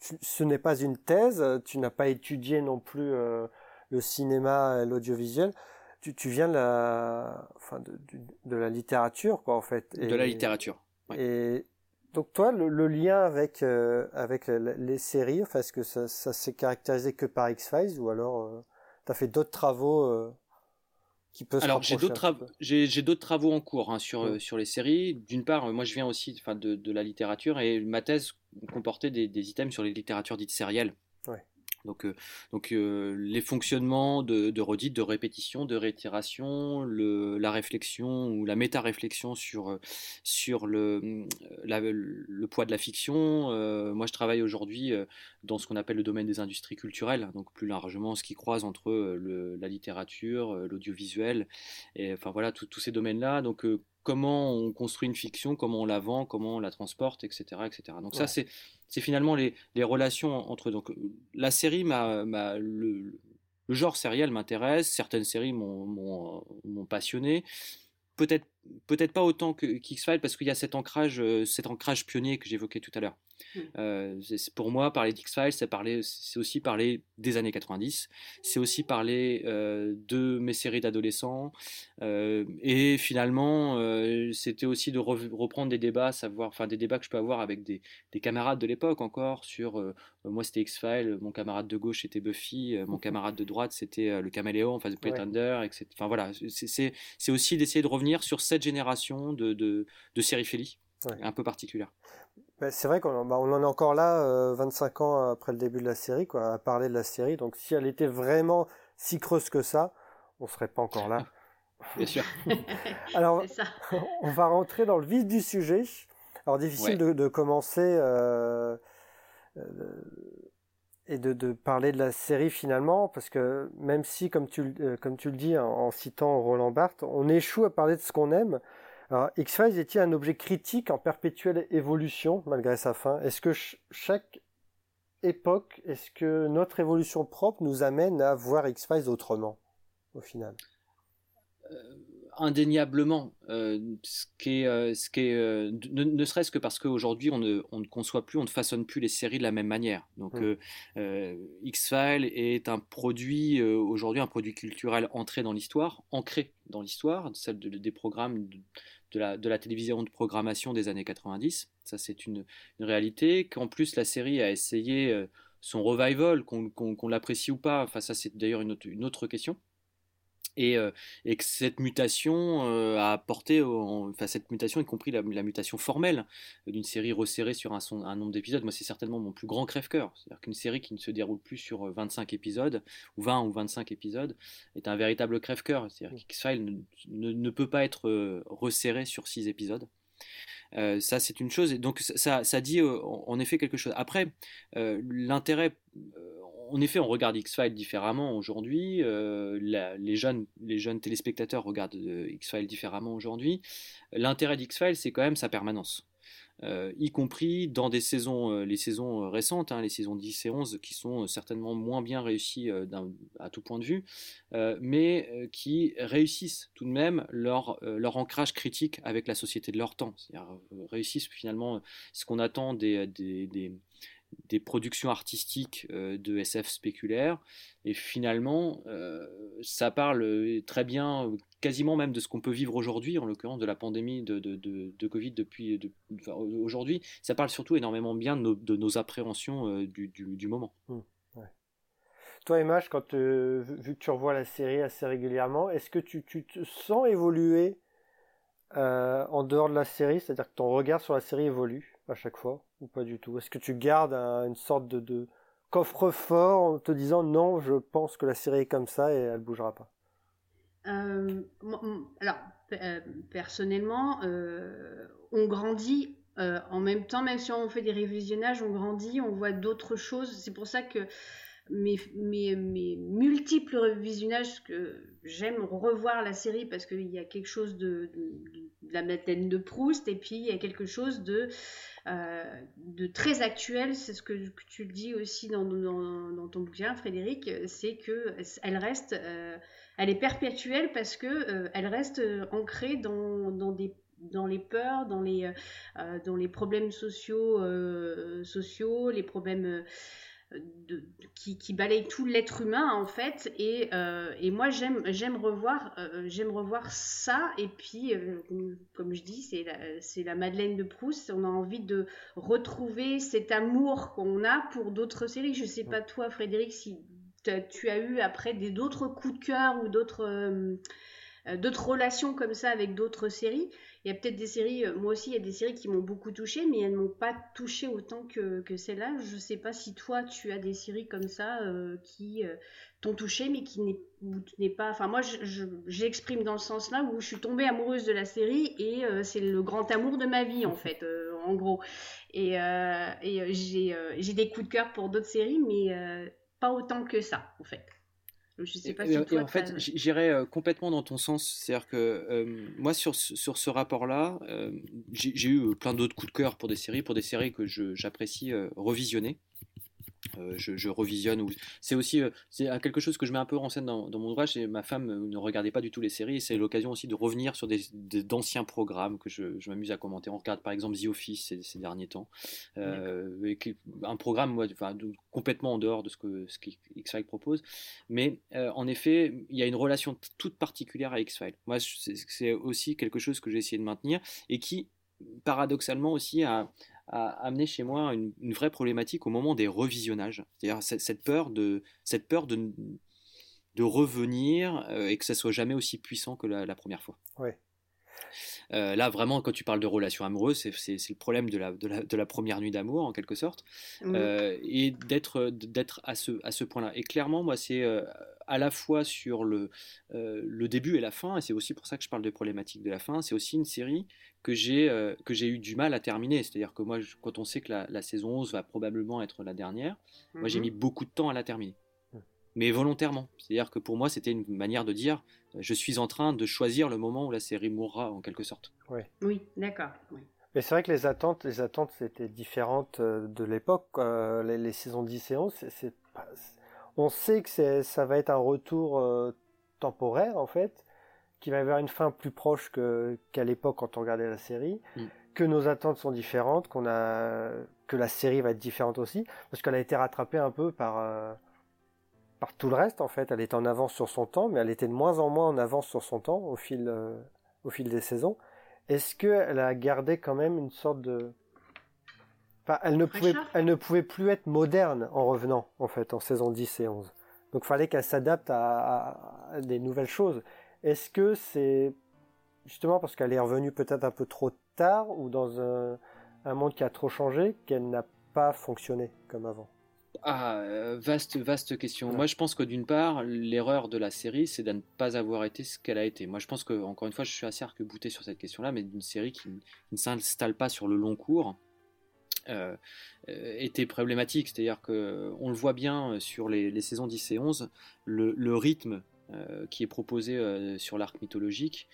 tu ce n'est pas une thèse, tu n'as pas étudié non plus euh, le cinéma et l'audiovisuel. Tu, tu, viens de la, enfin de, de, la littérature, quoi, en fait. de la littérature. Et donc toi, le, lien avec euh, avec les séries, enfin, est-ce que ça, ça s'est caractérisé que par X-Files ou alors euh, tu as fait d'autres travaux alors j'ai d'autres travaux, j'ai, d'autres travaux en cours hein, sur, euh, sur les séries. D'une part, moi je viens aussi de, de la littérature et ma thèse comportait des, des items sur les littératures dites sérielles. Donc, euh, donc euh, les fonctionnements de, de redite, de répétition, de réitération, le, la réflexion ou la méta-réflexion sur, euh, sur le, le poids de la fiction. moi, je travaille aujourd'hui dans ce qu'on appelle le domaine des industries culturelles, donc plus largement ce qui croise entre la littérature, l'audiovisuel, et enfin voilà, tous ces domaines-là. Donc comment on construit une fiction, comment on la vend, comment on la transporte, etc. etc. Donc ça, c'est, c'est finalement les, les, relations entre... Donc la série, m'a, le, le, genre sériel m'intéresse, certaines séries m'ont, m'ont, m'ont passionné, peut-être, peut-être pas autant que X-Files parce qu'il y a cet ancrage, cet ancrage pionnier que j'évoquais tout à l'heure. Mm. Euh, pour moi, parler d'X-Files, c'est, parler, c'est aussi parler des années 90, c'est aussi parler euh, de mes séries d'adolescents, euh, et finalement, c'était aussi de reprendre des débats, savoir, enfin des débats que je peux avoir avec des, des camarades de l'époque encore, sur moi c'était X-Files, mon camarade de gauche c'était Buffy, mon camarade de droite c'était le Caméléon, enfin The Pretender, etc. Enfin voilà, c'est, c'est, aussi d'essayer de revenir sur cette génération de, de, de séries Feli, un peu particulière. Bah, c'est vrai qu'on bah, on en est encore là, 25 euh, ans après le début de la série, quoi, à parler de la série. Donc si elle était vraiment si creuse que ça, on serait pas encore là. *laughs* Bien sûr. *laughs* Alors, *laughs* on va rentrer dans le vif du sujet. Alors difficile de, commencer euh, euh, et de, parler de la série finalement, parce que même si, comme tu, comme tu le dis en, citant Roland Barthes, on échoue à parler de ce qu'on aime, X-Files est-il un objet critique en perpétuelle évolution malgré sa fin? Est-ce que chaque époque, est-ce que notre évolution propre nous amène à voir X-Files autrement, au final? Euh, Indéniablement, euh, ce qui est, euh, ce qui est ne, serait-ce que parce qu'aujourd'hui on ne, on ne, conçoit plus, on ne façonne plus les séries de la même manière. Donc mm. X-Files est un produit aujourd'hui un produit culturel entré dans l'histoire, ancré dans l'histoire, celle des programmes de la, de la télévision de programmation des années 90. Ça, c'est une, une, réalité. Qu'en plus, la série a essayé euh, son revival, qu'on l'apprécie ou pas. Enfin, ça, c'est d'ailleurs une, une, autre question. Et, euh, et, que cette mutation euh, a apporté, enfin cette mutation, y compris la, mutation formelle d'une série resserrée sur un, un nombre d'épisodes, moi c'est certainement mon plus grand crève-cœur. C'est-à-dire qu'une série qui ne se déroule plus sur 25 épisodes, ou 20 ou 25 épisodes, est un véritable crève-cœur. C'est-à-dire qu'X-Files ne, ne, peut pas être resserré sur 6 épisodes. Euh, ça, c'est une chose. Et donc, ça, ça dit en effet quelque chose. Après, l'intérêt en effet, on regarde X-Files différemment aujourd'hui. Euh, les, jeunes, téléspectateurs regardent euh, X-Files différemment aujourd'hui. L'intérêt d'X-Files, c'est quand même sa permanence. Euh, y compris dans des saisons, les saisons récentes, hein, les saisons 10 et 11, qui sont certainement moins bien réussies à tout point de vue, mais qui réussissent tout de même leur, ancrage critique avec la société de leur temps. C'est-à-dire réussissent finalement ce qu'on attend des productions artistiques euh, de SF spéculaire. Et finalement, euh, ça parle euh, très bien, quasiment même de ce qu'on peut vivre aujourd'hui, en l'occurrence de la pandémie de, de, de, Covid depuis aujourd'hui. Ça parle surtout énormément bien de nos, appréhensions du, du, du, moment. Mmh, Toi, Emma, quand vu que tu revois la série assez régulièrement, est-ce que tu, tu, te sens évoluer en dehors de la série? C'est-à-dire que ton regard sur la série évolue à chaque fois? Ou pas du tout? Est-ce que tu gardes une sorte de, coffre-fort en te disant non, je pense que la série est comme ça et elle bougera pas? Euh, Alors, euh, personnellement, euh, on grandit en même temps, même si on fait des révisionnages, on grandit, on voit d'autres choses. C'est pour ça que mes, multiples revisionnages que j'aime revoir la série parce qu'il y a quelque chose de, de, la Madeleine de Proust et puis il y a quelque chose de, euh, de très actuel. C'est ce que, tu dis aussi dans, ton bouquin, Frédéric, c'est que elle reste, euh, elle est perpétuelle parce que euh, elle reste ancrée dans, les peurs, dans les, dans les problèmes sociaux, sociaux les problèmes qui, balaye tout l'être humain en fait. Et, euh, moi j'aime revoir euh, j'aime revoir ça. Et puis euh, comme je dis c'est la, Madeleine de Proust. On a envie de retrouver cet amour qu'on a pour d'autres séries. Je sais pas toi Frédéric si tu as eu après des d'autres coups de cœur ou d'autres relations comme ça avec d'autres séries il y a peut-être des séries, euh, moi aussi, il y a des séries qui m'ont beaucoup touchée, mais elles m'ont pas touchée autant que, que celle-là. Je sais pas si toi, tu as des séries comme ça euh, qui euh, t'ont touchée, mais qui n'est pas. Enfin, moi, j'exprime dans le sens là où je suis tombée amoureuse de la série et c'est le grand amour de ma vie, en *laughs* fait, en gros. Et, et j'ai des coups de cœur pour d'autres séries, mais pas autant que ça, en fait. Je sais pas et, en fait, j'irais euh, complètement dans ton sens. C'est-à-dire que euh, moi, sur, sur ce rapport-là, euh, j'ai eu plein d'autres coups de cœur pour des séries, pour des séries que j'apprécie revisionner. Euh, je, revisionne. Ou... C'est aussi euh, c'est quelque chose que je mets un peu en scène dans, mon ouvrage. Et ma femme euh, ne regardait pas du tout les séries. C'est l'occasion aussi de revenir sur des, d'anciens programmes que je, je, m'amuse à commenter. On regarde par exemple The Office ces, derniers temps. un programme moi, enfin, complètement en dehors de ce que ce X-Files propose. Mais en effet, il y a une relation toute particulière à X-Files. Moi, c'est aussi quelque chose que j'ai essayé de maintenir et qui, paradoxalement aussi, a a amené chez moi une, vraie problématique au moment des revisionnages. C'est-à-dire cette peur de, cette peur de, de revenir euh, et que ça soit jamais aussi puissant que la, première fois. Ouais. Euh, là, vraiment, quand tu parles de relations amoureuses, c'est le problème de la, de la, première nuit d'amour, en quelque sorte, euh, et d'être à ce, à ce point-là. Et clairement, moi, c'est à la fois sur le, le début et la fin, et c'est aussi pour ça que je parle de problématique de la fin, c'est aussi une série que j'ai euh, que j'ai eu du mal à terminer. C'est-à-dire que moi, quand on sait que la, saison 11 va probablement être la dernière, moi j'ai mhm. mis beaucoup de temps à la terminer. Mais volontairement. C'est-à-dire que pour moi, c'était une manière de dire euh, je suis en train de choisir le moment où la série mourra, en quelque sorte. Oui, d'accord. Mais c'est vrai que les attentes, les attentes étaient différentes euh, de l'époque. Les, saisons 10 et 11, on sait que ça va être un retour temporaire, en fait qui va avoir une fin plus proche qu'à l'époque quand on regardait la série, mm. que nos attentes sont différentes, qu'on a que la série va être différente aussi, parce qu'elle a été rattrapée un peu par euh, par tout le reste en fait. Elle était en avance sur son temps, mais elle était de moins en moins en avance sur son temps au fil euh, au fil des saisons. Est-ce qu'elle a gardé quand même une sorte de elle ne pouvait elle ne pouvait plus être moderne en revenant en fait en saison 10 et 11. Donc fallait qu'elle s'adapte à, à, des nouvelles choses. Est-ce que c'est justement parce qu'elle est revenue peut-être un peu trop tard ou dans un, un monde qui a trop changé qu'elle n'a pas fonctionné comme avant? Ah, euh, vaste, vaste question. Moi, je pense que d'une part, l'erreur de la série, c'est de ne pas avoir été ce qu'elle a été. Moi, je pense que, encore une fois, je suis assez arc-bouté sur cette question-là, mais d'une série qui, ne s'installe pas sur le long cours. Euh, euh, était problématique, c'est-à-dire que on le voit bien sur les, saisons 10 et 11, le, rythme qui est proposé sur l'arc mythologique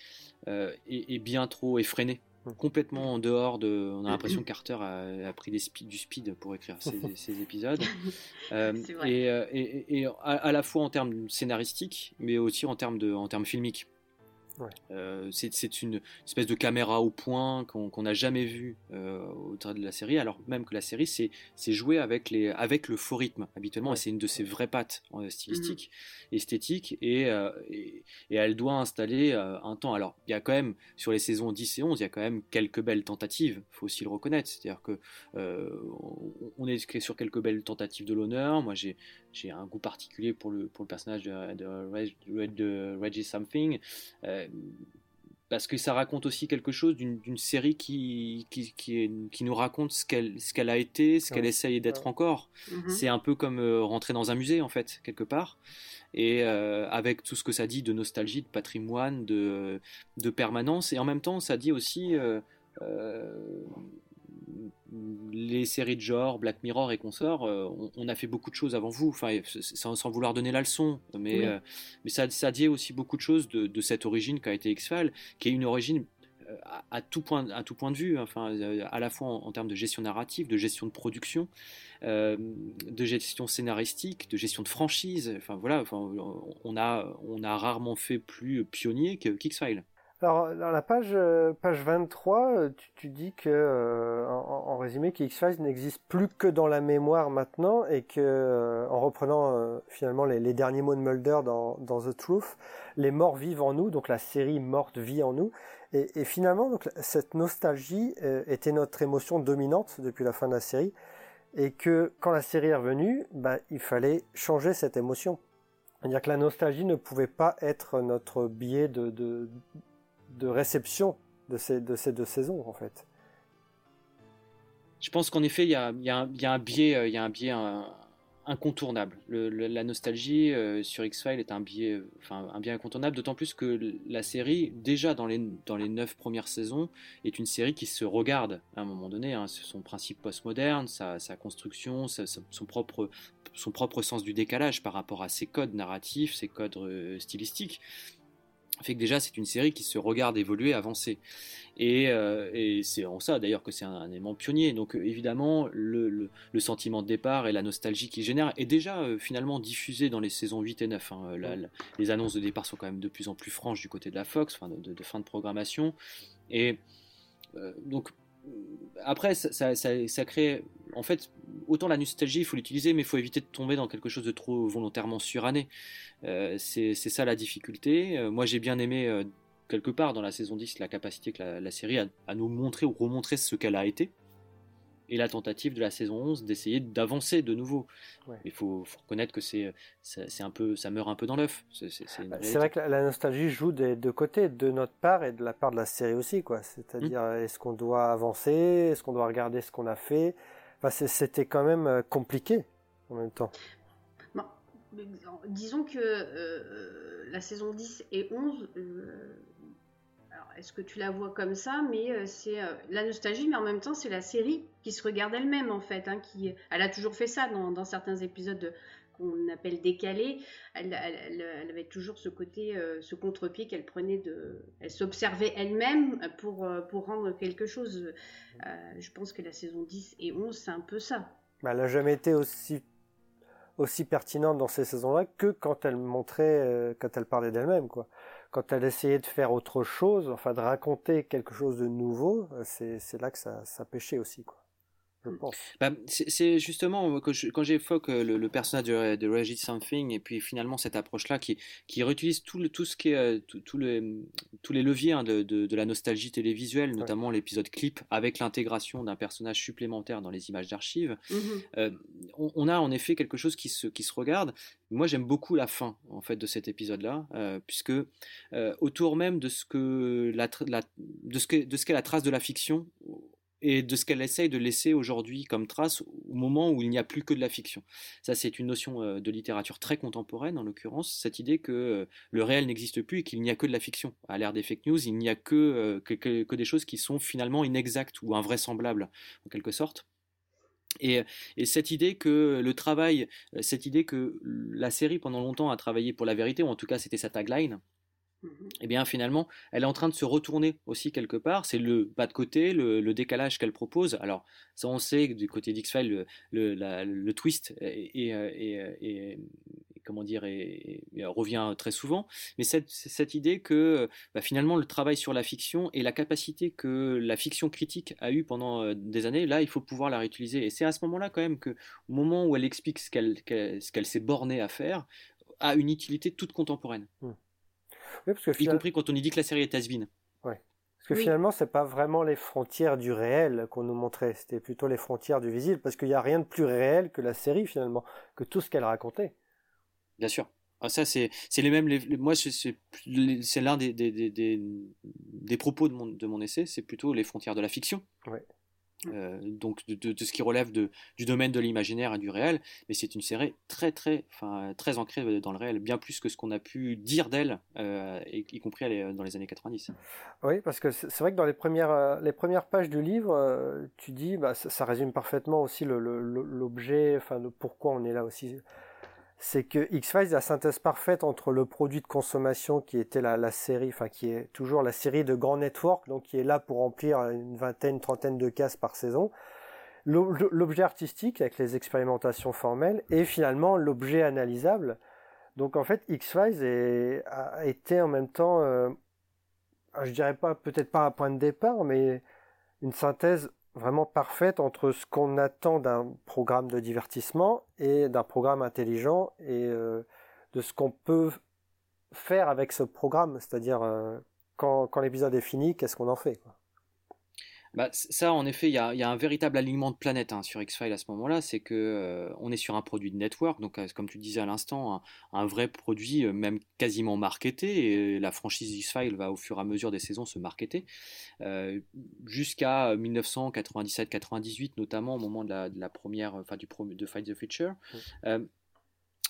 est, est, bien trop effréné complètement en dehors de. On a l'impression que Carter a, pris du speed pour écrire ces, *laughs* épisodes. Euh, euh, et, et, à, la fois en termes scénaristiques, mais aussi en termes, de, en termes filmiques. Euh, c'est une espèce de caméra au point qu'on n'a jamais vu euh, au travers de la série, alors même que la série c'est joué avec, les, avec le faux rythme habituellement, et c'est une de ses vraies pattes euh, stylistiques, mhm. esthétiques, et, et, elle doit installer un temps. Alors il y a quand même, sur les saisons 10 et 11, il y a quand même quelques belles tentatives, faut aussi le reconnaître, c'est-à-dire que on est sur quelques belles tentatives de l'honneur. Moi j'ai j'ai un goût particulier pour le, pour le personnage de, de, Reggie Something, euh, parce que ça raconte aussi quelque chose d'une série qui, qui, qui, qui, nous raconte ce qu'elle qu'elle a été, ce qu'elle essaye d'être encore. Mm-hmm. C'est un peu comme euh, rentrer dans un musée, en fait, quelque part. Et euh, avec tout ce que ça dit de nostalgie, de patrimoine, de, de permanence, et en même temps, ça dit aussi les séries de genre, Black Mirror et consorts, euh, on, a fait beaucoup de choses avant vous, enfin, sans, vouloir donner la leçon, mais, euh, mais ça, ça dit aussi beaucoup de choses de, cette origine qu'a été X-Files, qui est une origine euh, à, tout point, à tout point de vue, enfin, à la fois en, termes de gestion narrative, de gestion de production, de gestion scénaristique, de gestion de franchise. Enfin voilà, enfin, on, a, on a rarement fait plus pionnier que X-Files. Alors, dans la page, euh, page 23, euh, tu, dis que, euh, en, résumé, que X-Files n'existe plus que dans la mémoire maintenant et que, en reprenant finalement les, derniers mots de Mulder dans, The Truth, les morts vivent en nous, donc la série morte vit en nous. Et, finalement, donc, cette nostalgie était notre émotion dominante depuis la fin de la série et que quand la série est revenue, bah, il fallait changer cette émotion. C'est-à-dire que la nostalgie ne pouvait pas être notre biais de de réception de ces, de ces deux saisons en fait. Je pense qu'en effet, il y a, un biais, y a un biais incontournable. la nostalgie euh, sur X-Files est un biais, enfin, un biais incontournable, d'autant plus que la série, déjà dans les, neuf premières saisons, est une série qui se regarde à un moment donné. Hein, son principe postmoderne, sa, sa construction, son, propre, sens du décalage par rapport à ses codes narratifs, ses codes euh, stylistiques fait que déjà c'est une série qui se regarde évoluer, avancer. Et, euh, c'est en ça d'ailleurs que c'est un, élément pionnier. Donc euh, évidemment le, sentiment de départ et la nostalgie qu'il génère est déjà euh, finalement diffusé dans les saisons 8 et 9. Hein. les annonces de départ sont quand même de plus en plus franches du côté de la Fox, enfin, de, fin de programmation. Et donc après, ça, ça, crée. En fait, autant la nostalgie, il faut l'utiliser, mais il faut éviter de tomber dans quelque chose de trop volontairement suranné. Euh, c'est ça la difficulté. Euh, moi, j'ai bien aimé, euh, quelque part, dans la saison 10, la capacité que la, série a à nous montrer ou remontrer ce qu'elle a été et la tentative de la saison 11 d'essayer d'avancer de nouveau. Il faut, reconnaître que c'est un peu ça meurt un peu dans l'œuf. C'est bah, vrai que la, nostalgie joue des deux côtés, de notre part et de la part de la série aussi quoi. C'est-à-dire mmh. est-ce qu'on doit avancer, est-ce qu'on doit regarder ce qu'on a fait? Enfin, c'était quand même euh, compliqué en même temps. disons que euh, la saison 10 et 11 est-ce que tu la vois comme ça Mais euh, c'est euh, la nostalgie, mais en même temps, c'est la série qui se regarde elle-même, en fait. Hein, qui, elle a toujours fait ça dans, certains épisodes qu'on appelle décalés. Elle, avait toujours ce côté, euh, ce contre-pied qu'elle prenait de. Elle s'observait elle-même pour, pour rendre quelque chose. je pense que la saison 10 et 11, c'est un peu ça. Bah, elle n'a jamais été aussi aussi pertinente dans ces saisons-là que quand elle montrait, quand elle parlait d'elle-même, quoi quand elle essayait de faire autre chose, enfin de raconter quelque chose de nouveau, euh, c'est là que ça, ça pêchait aussi. Quoi. Je pense. Bah, c'est justement quand j'évoque euh, le, personnage de, de, Reggie Something et puis finalement cette approche-là qui, qui réutilise tout, le, tout ce qui est euh, tout, le, tous les leviers hein, de, de, la nostalgie télévisuelle, notamment l'épisode clip avec l'intégration d'un personnage supplémentaire dans les images d'archives. Mmh euh, on, a en effet quelque chose qui se, qui se regarde. Moi, j'aime beaucoup la fin en fait de cet épisode-là, puisque autour même de ce que la, la de ce que de ce qu'est la trace de la fiction et de ce qu'elle essaye de laisser aujourd'hui comme trace au moment où il n'y a plus que de la fiction. Ça, c'est une notion euh, de littérature très contemporaine, en l'occurrence, cette idée que euh, le réel n'existe plus et qu'il n'y a que de la fiction. À l'ère des fake news, il n'y a que, euh, que, des choses qui sont finalement inexactes ou invraisemblables, en quelque sorte. Et, et, cette idée que le travail, cette idée que la série pendant longtemps a travaillé pour la vérité, ou en tout cas c'était sa tagline, eh bien finalement, elle est en train de se retourner aussi quelque part. C'est le bas de côté, le, décalage qu'elle propose. Alors, ça on sait du côté d'X-Files, le, le, twist et, comment dire, revient très souvent. Mais cette, cette idée que bah, finalement le travail sur la fiction et la capacité que la fiction critique a eu pendant euh, des années, là, il faut pouvoir la réutiliser. Et c'est à ce moment-là quand même que, au moment où elle explique ce qu'elle qu'elle s'est bornée à faire, a une utilité toute contemporaine. Mmh parce que y compris quand on y dit que la série est has Ouais. Parce que finalement, c'est pas vraiment les frontières du réel qu'on nous montrait, c'était plutôt les frontières du visible, parce qu'il n'y a rien de plus réel que la série finalement, que tout ce qu'elle racontait. Bien sûr. Ah, ça, c'est les mêmes. moi, c'est l'un des, des, des, des, propos de mon, de mon essai, c'est plutôt les frontières de la fiction. Ouais. Euh, donc de, ce qui relève de, du domaine de l'imaginaire et du réel, mais c'est une série très très, enfin, très ancrée dans le réel, bien plus que ce qu'on a pu dire d'elle, euh, y compris dans les années 90. Oui, parce que c'est vrai que dans les premières, euh, les premières pages du livre, tu dis, bah, ça, résume parfaitement aussi l'objet, enfin, pourquoi on est là aussi c'est que X-Files la synthèse parfaite entre le produit de consommation qui était la, série, enfin qui est toujours la série de Grand Network, donc qui est là pour remplir une vingtaine, trentaine de cases par saison, l'objet artistique avec les expérimentations formelles et finalement l'objet analysable. Donc en fait, X-Files a été en même temps, euh, je dirais pas peut-être pas un point de départ, mais une synthèse vraiment parfaite entre ce qu'on attend d'un programme de divertissement et d'un programme intelligent et euh, de ce qu'on peut faire avec ce programme, c'est-à-dire euh, quand, quand l'épisode est fini, qu'est-ce qu'on en fait. Bah, ça, en effet, il y, y a, un véritable alignement de planète hein, sur X-Files à ce moment-là. C'est que euh, on est sur un produit de network, donc euh, comme tu disais à l'instant, un, vrai produit, euh, même quasiment marketé. Et la franchise X-Files va au fur et à mesure des saisons se marketer jusqu'à 1997-98, notamment au moment de la, première, enfin du de Fight the Future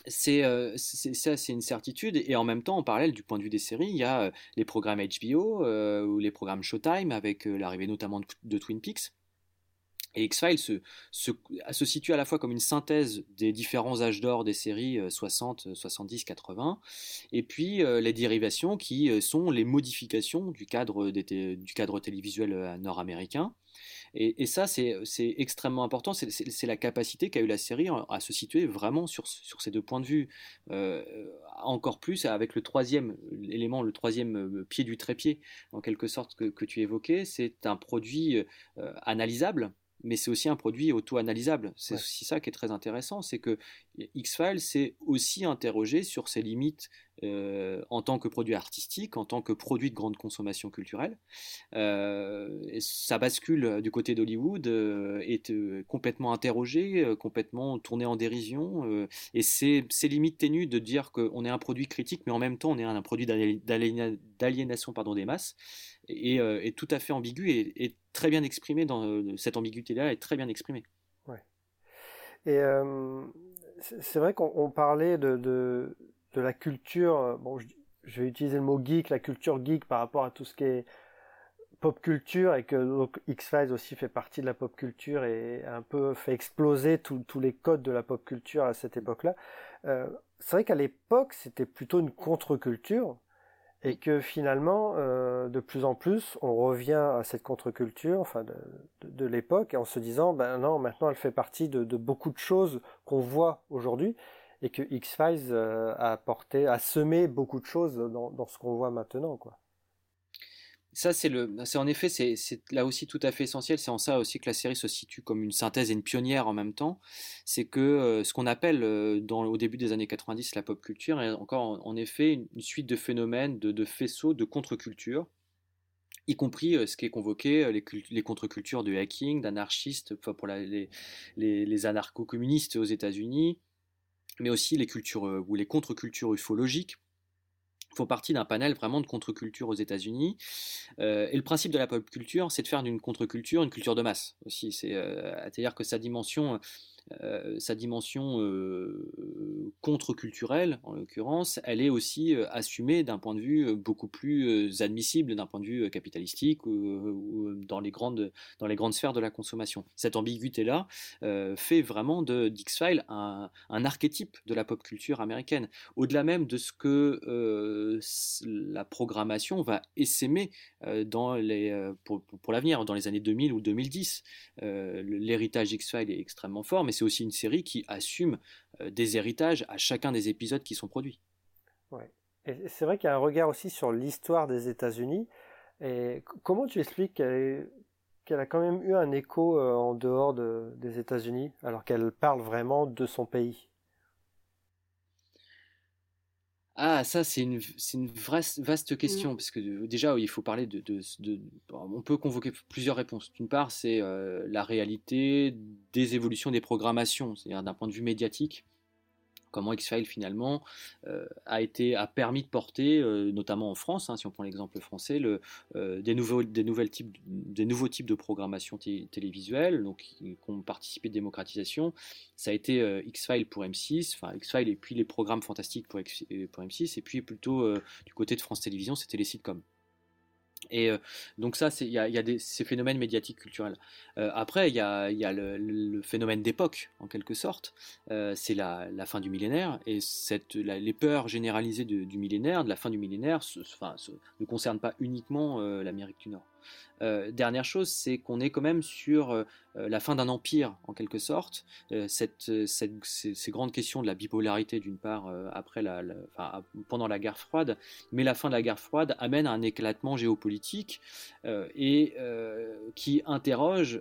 c'est euh, ça, c'est une certitude. Et en même temps, en parallèle, du point de vue des séries, il y a euh, les programmes HBO euh, ou les programmes Showtime avec l'arrivée notamment de, Twin Peaks. Et X-Files se, se, situe à la fois comme une synthèse des différents âges d'or des séries 60, 70, 80, et puis les dérivations qui sont les modifications du cadre, du cadre télévisuel nord-américain. Et, ça, c'est extrêmement important. C'est la capacité qu'a eu la série à se situer vraiment sur, ces deux points de vue. Euh, encore plus avec le troisième élément, le troisième euh, pied du trépied, en quelque sorte, que, que tu évoquais. C'est un produit euh, analysable mais c'est aussi un produit auto-analysable. C'est aussi ça qui est très intéressant, c'est que X-Files s'est aussi interrogé sur ses limites euh, en tant que produit artistique, en tant que produit de grande consommation culturelle. Euh, et ça bascule du côté d'Hollywood, euh, est complètement interrogé, complètement tourné en dérision, et c'est ses limites ténues de dire qu'on est un produit critique, mais en même temps on est un produit d'aliénation des masses, et, est tout à fait ambigu et, très bien exprimé dans cette ambiguïté-là, est très bien exprimée. Ouais. Et c'est vrai qu'on parlait de de la culture, euh, bon, je, vais utiliser le mot geek, la culture geek par rapport à tout ce qui est pop culture et que X-Files aussi fait partie de la pop culture et un peu fait exploser tous les codes de la pop culture à cette époque-là. Euh, c'est vrai qu'à l'époque, c'était plutôt une contre-culture et que finalement, euh, de plus en plus, on revient à cette contre-culture, enfin de, l'époque, en se disant, ben non, maintenant elle fait partie de beaucoup de choses qu'on voit aujourd'hui et que X-Files euh, a apporté, a semé beaucoup de choses dans, ce qu'on voit maintenant, quoi. Ça, c'est le, c'est en effet, là aussi tout à fait essentiel. C'est en ça aussi que la série se situe comme une synthèse et une pionnière en même temps. C'est que euh, ce qu'on appelle euh, au début des années 90 la pop culture est encore en, effet une, suite de phénomènes, de, faisceaux, de contre-culture, y compris euh, ce qui est convoqué, les, contre-cultures de hacking, d'anarchistes, pour les anarcho-communistes aux États-Unis, mais aussi les cultures ou les contre-cultures ufologiques font partie d'un panel vraiment de contre-culture aux États-Unis. Euh, et le principe de la pop culture, c'est de faire d'une contre-culture une culture de masse aussi. C'est-à-dire euh, que sa dimension sa dimension euh, contre-culturelle, en l'occurrence, elle est aussi euh, assumée d'un point de vue beaucoup plus admissible, d'un point de vue capitalistique ou, dans, les grandes, dans les grandes sphères de la consommation. Cette ambiguïté-là fait vraiment de X-Files un, archétype de la pop culture américaine, au-delà même de ce que la programmation va essaimer pour l'avenir, dans les années 2000 ou 2010. L'héritage X-Files est extrêmement fort, mais c'est aussi une série qui assume euh, des héritages à chacun des épisodes qui sont produits. Ouais. Et c'est vrai qu'il y a un regard aussi sur l'histoire des États-Unis. Et comment tu expliques qu'elle a quand même eu un écho euh, en dehors des États-Unis, alors qu'elle parle vraiment de son pays? Ah, ça, c'est une, une vaste mmh. question, parce que déjà, il faut parler de, On peut convoquer plusieurs réponses. D'une part, c'est la réalité des évolutions des programmations, c'est-à-dire d'un point de vue médiatique comment X-Files finalement euh, a été permis de porter, euh, notamment en France, hein, si on prend l'exemple français, euh, des, nouveaux, des, nouvelles types, des nouveaux types de programmation télévisuelle, donc qui, ont participé de démocratisation. Ça a été X-Files pour M6, enfin X-Files et puis les programmes fantastiques pour, pour M6, et puis plutôt du côté de France Télévisions, c'était les sitcoms. Et euh, donc ça, il y a, y a ces phénomènes médiatiques culturels. Euh, après, il y a, y a le, phénomène d'époque, en quelque sorte. Euh, c'est la, la, fin du millénaire, et cette, les peurs généralisées du millénaire, de la fin du millénaire, enfin, ne concernent pas uniquement l'Amérique du Nord. Euh, dernière chose, c'est qu'on est quand même sur euh, euh, la fin d'un empire, en quelque sorte. Ces, grandes questions de la bipolarité, d'une part, après la, pendant la guerre froide, mais la fin de la guerre froide amène à un éclatement géopolitique et qui interroge,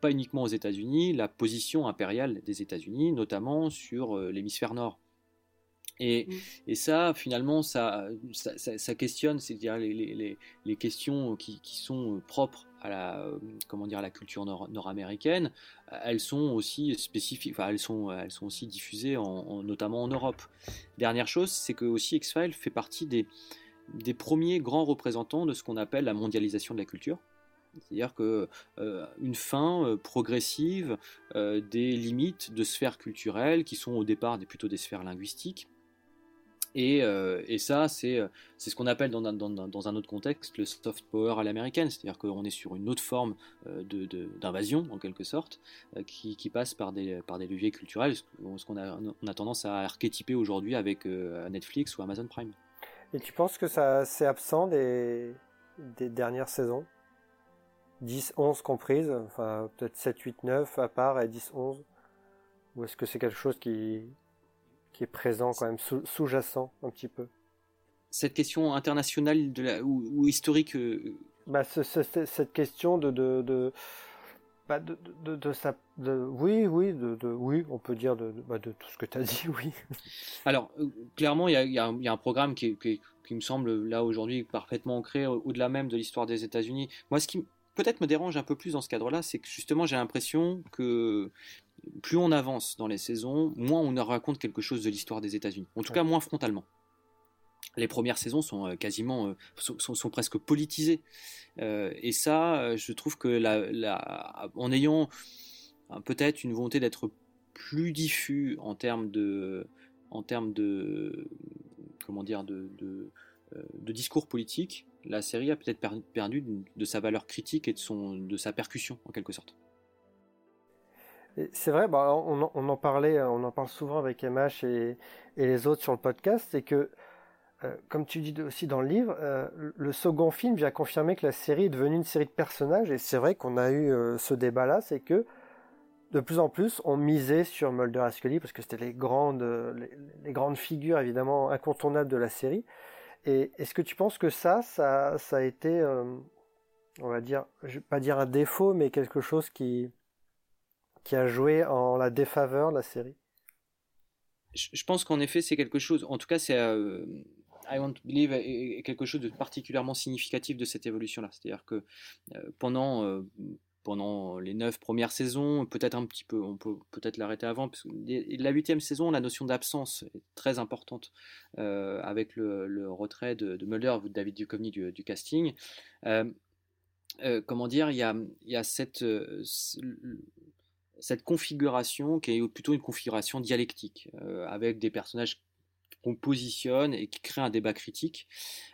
pas uniquement aux États-Unis, la position impériale des États-Unis, notamment sur l'hémisphère nord. Et, mmh. et, ça, finalement, ça, ça, ça, questionne, c'est-à-dire les, les, les, questions qui, qui, sont propres à la, comment dire, à la culture nord-américaine. elles sont aussi spécifiques, enfin, elles sont, elles sont aussi diffusées, en, notamment en Europe. Dernière chose, c'est que aussi X-Files fait partie des, des premiers grands représentants de ce qu'on appelle la mondialisation de la culture. C'est-à-dire que euh, une fin euh, progressive euh, des limites de sphères culturelles qui sont au départ des, plutôt des sphères linguistiques euh, et, ça, c'est ce qu'on appelle dans un, dans, un, autre contexte le soft power à l'américaine, c'est-à-dire qu'on est sur une autre forme euh, d'invasion, en quelque sorte, euh, qui, passe par des, par des leviers culturels, ce qu'on a, on a tendance à archétyper aujourd'hui avec Netflix ou Amazon Prime. Et tu penses que ça c'est absent des, des dernières saisons? 10, 11 comprises, enfin peut-être 7, 8, 9 à part et 10, 11 Ou est-ce que c'est quelque chose qui, qui est présent quand même, sous-jacent un petit peu. Cette question internationale de la, ou, historique euh, bah, Cette question de... de, de... Bah de, de, de, de, oui, oui, de, de, oui, on peut dire de, de, bah, tout ce que tu as dit, *laughs* oui. Alors, euh, clairement, il y a, y, a y a, un programme qui, qui, qui me semble là aujourd'hui parfaitement ancré au-delà même de l'histoire des États-Unis. Moi, ce qui peut-être me dérange un peu plus dans ce cadre-là, c'est que justement, j'ai l'impression que plus on avance dans les saisons, moins on raconte quelque chose de l'histoire des États-Unis. En tout cas, moins frontalement. Les premières saisons sont euh, quasiment, euh, sont, presque politisées. Euh, et ça, je trouve que la, en ayant peut-être une volonté d'être plus diffus en termes de, en termes de, comment dire, de, de, discours politique, la série a peut-être perdu de sa valeur critique et de, son, de sa percussion en quelque sorte. C'est vrai, bah, on, en parlait, on en parle souvent avec MH et, les autres sur le podcast, c'est que, euh, comme tu dis aussi dans le livre, euh, le second film vient confirmer que la série est devenue une série de personnages, et c'est vrai qu'on a eu euh, ce débat-là, c'est que de plus en plus on misait sur Mulder et Scully parce que c'était les grandes, les, grandes figures évidemment incontournables de la série, Et est-ce que tu penses que ça, ça, ça a été, on va dire, je vais pas dire un défaut, mais quelque chose qui, qui a joué en la défaveur de la série je, pense qu'en effet, c'est quelque chose, en tout cas, c'est I Want to Believe est, quelque chose de particulièrement significatif de cette évolution-là. C'est-à-dire que pendant pendant les neuf premières saisons, peut-être un petit peu, on peut peut-être l'arrêter avant, parce la huitième saison, la notion d'absence est très importante euh, avec le, retrait de, de, Mulder, David Duchovny du, casting. Euh, euh, comment dire, il y a, y a cette, cette configuration qui est plutôt une configuration dialectique, avec des personnages qu'on positionne et qui crée un débat critique.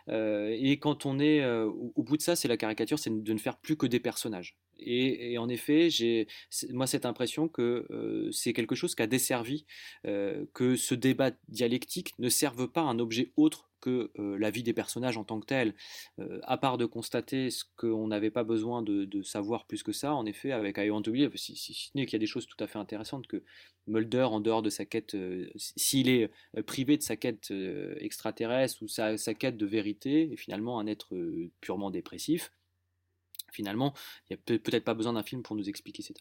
et quand on est au, au bout de ça, c'est la caricature, c'est de ne faire plus que des personnages. Et, en effet, j'ai moi cette impression que euh, c'est quelque chose qui a desservi, euh, que ce débat dialectique ne serve pas un objet autre que euh, la vie des personnages en tant que tel, à part de constater ce qu'on n'avait pas besoin de, savoir plus que ça, en effet, avec I Want to Believe, si, si, ce n'est qu'il y a des choses tout à fait intéressantes, que Mulder, en dehors de sa quête, s'il est privé de sa quête extraterrestre ou sa, quête de vérité, est finalement un être purement dépressif, finalement, il n'y a peut-être pas besoin d'un film pour nous expliquer ça.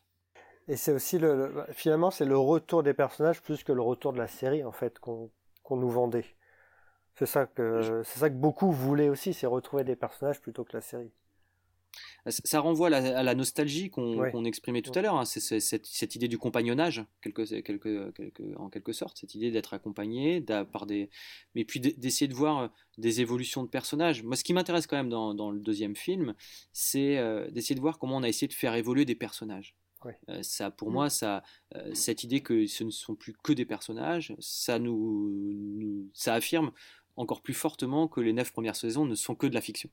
Et c'est aussi le, finalement c'est le retour des personnages plus que le retour de la série en fait qu'on nous vendait. C'est ça que c'est ça que beaucoup voulaient aussi, c'est retrouver des personnages plutôt que la série. Ça renvoie à la, nostalgie qu'on exprimait tout à l'heure. Hein. C'est cette, idée du compagnonnage, en quelque sorte, cette idée d'être accompagné par des, mais puis d'essayer de voir euh, des évolutions de personnages. Moi, ce qui m'intéresse quand même dans, le deuxième film, c'est euh, d'essayer de voir comment on a essayé de faire évoluer des personnages. Euh, ça, pour mm. moi, ça, cette idée que ce ne sont plus que des personnages, ça nous, ça affirme encore plus fortement que les neuf premières saisons ne sont que de la fiction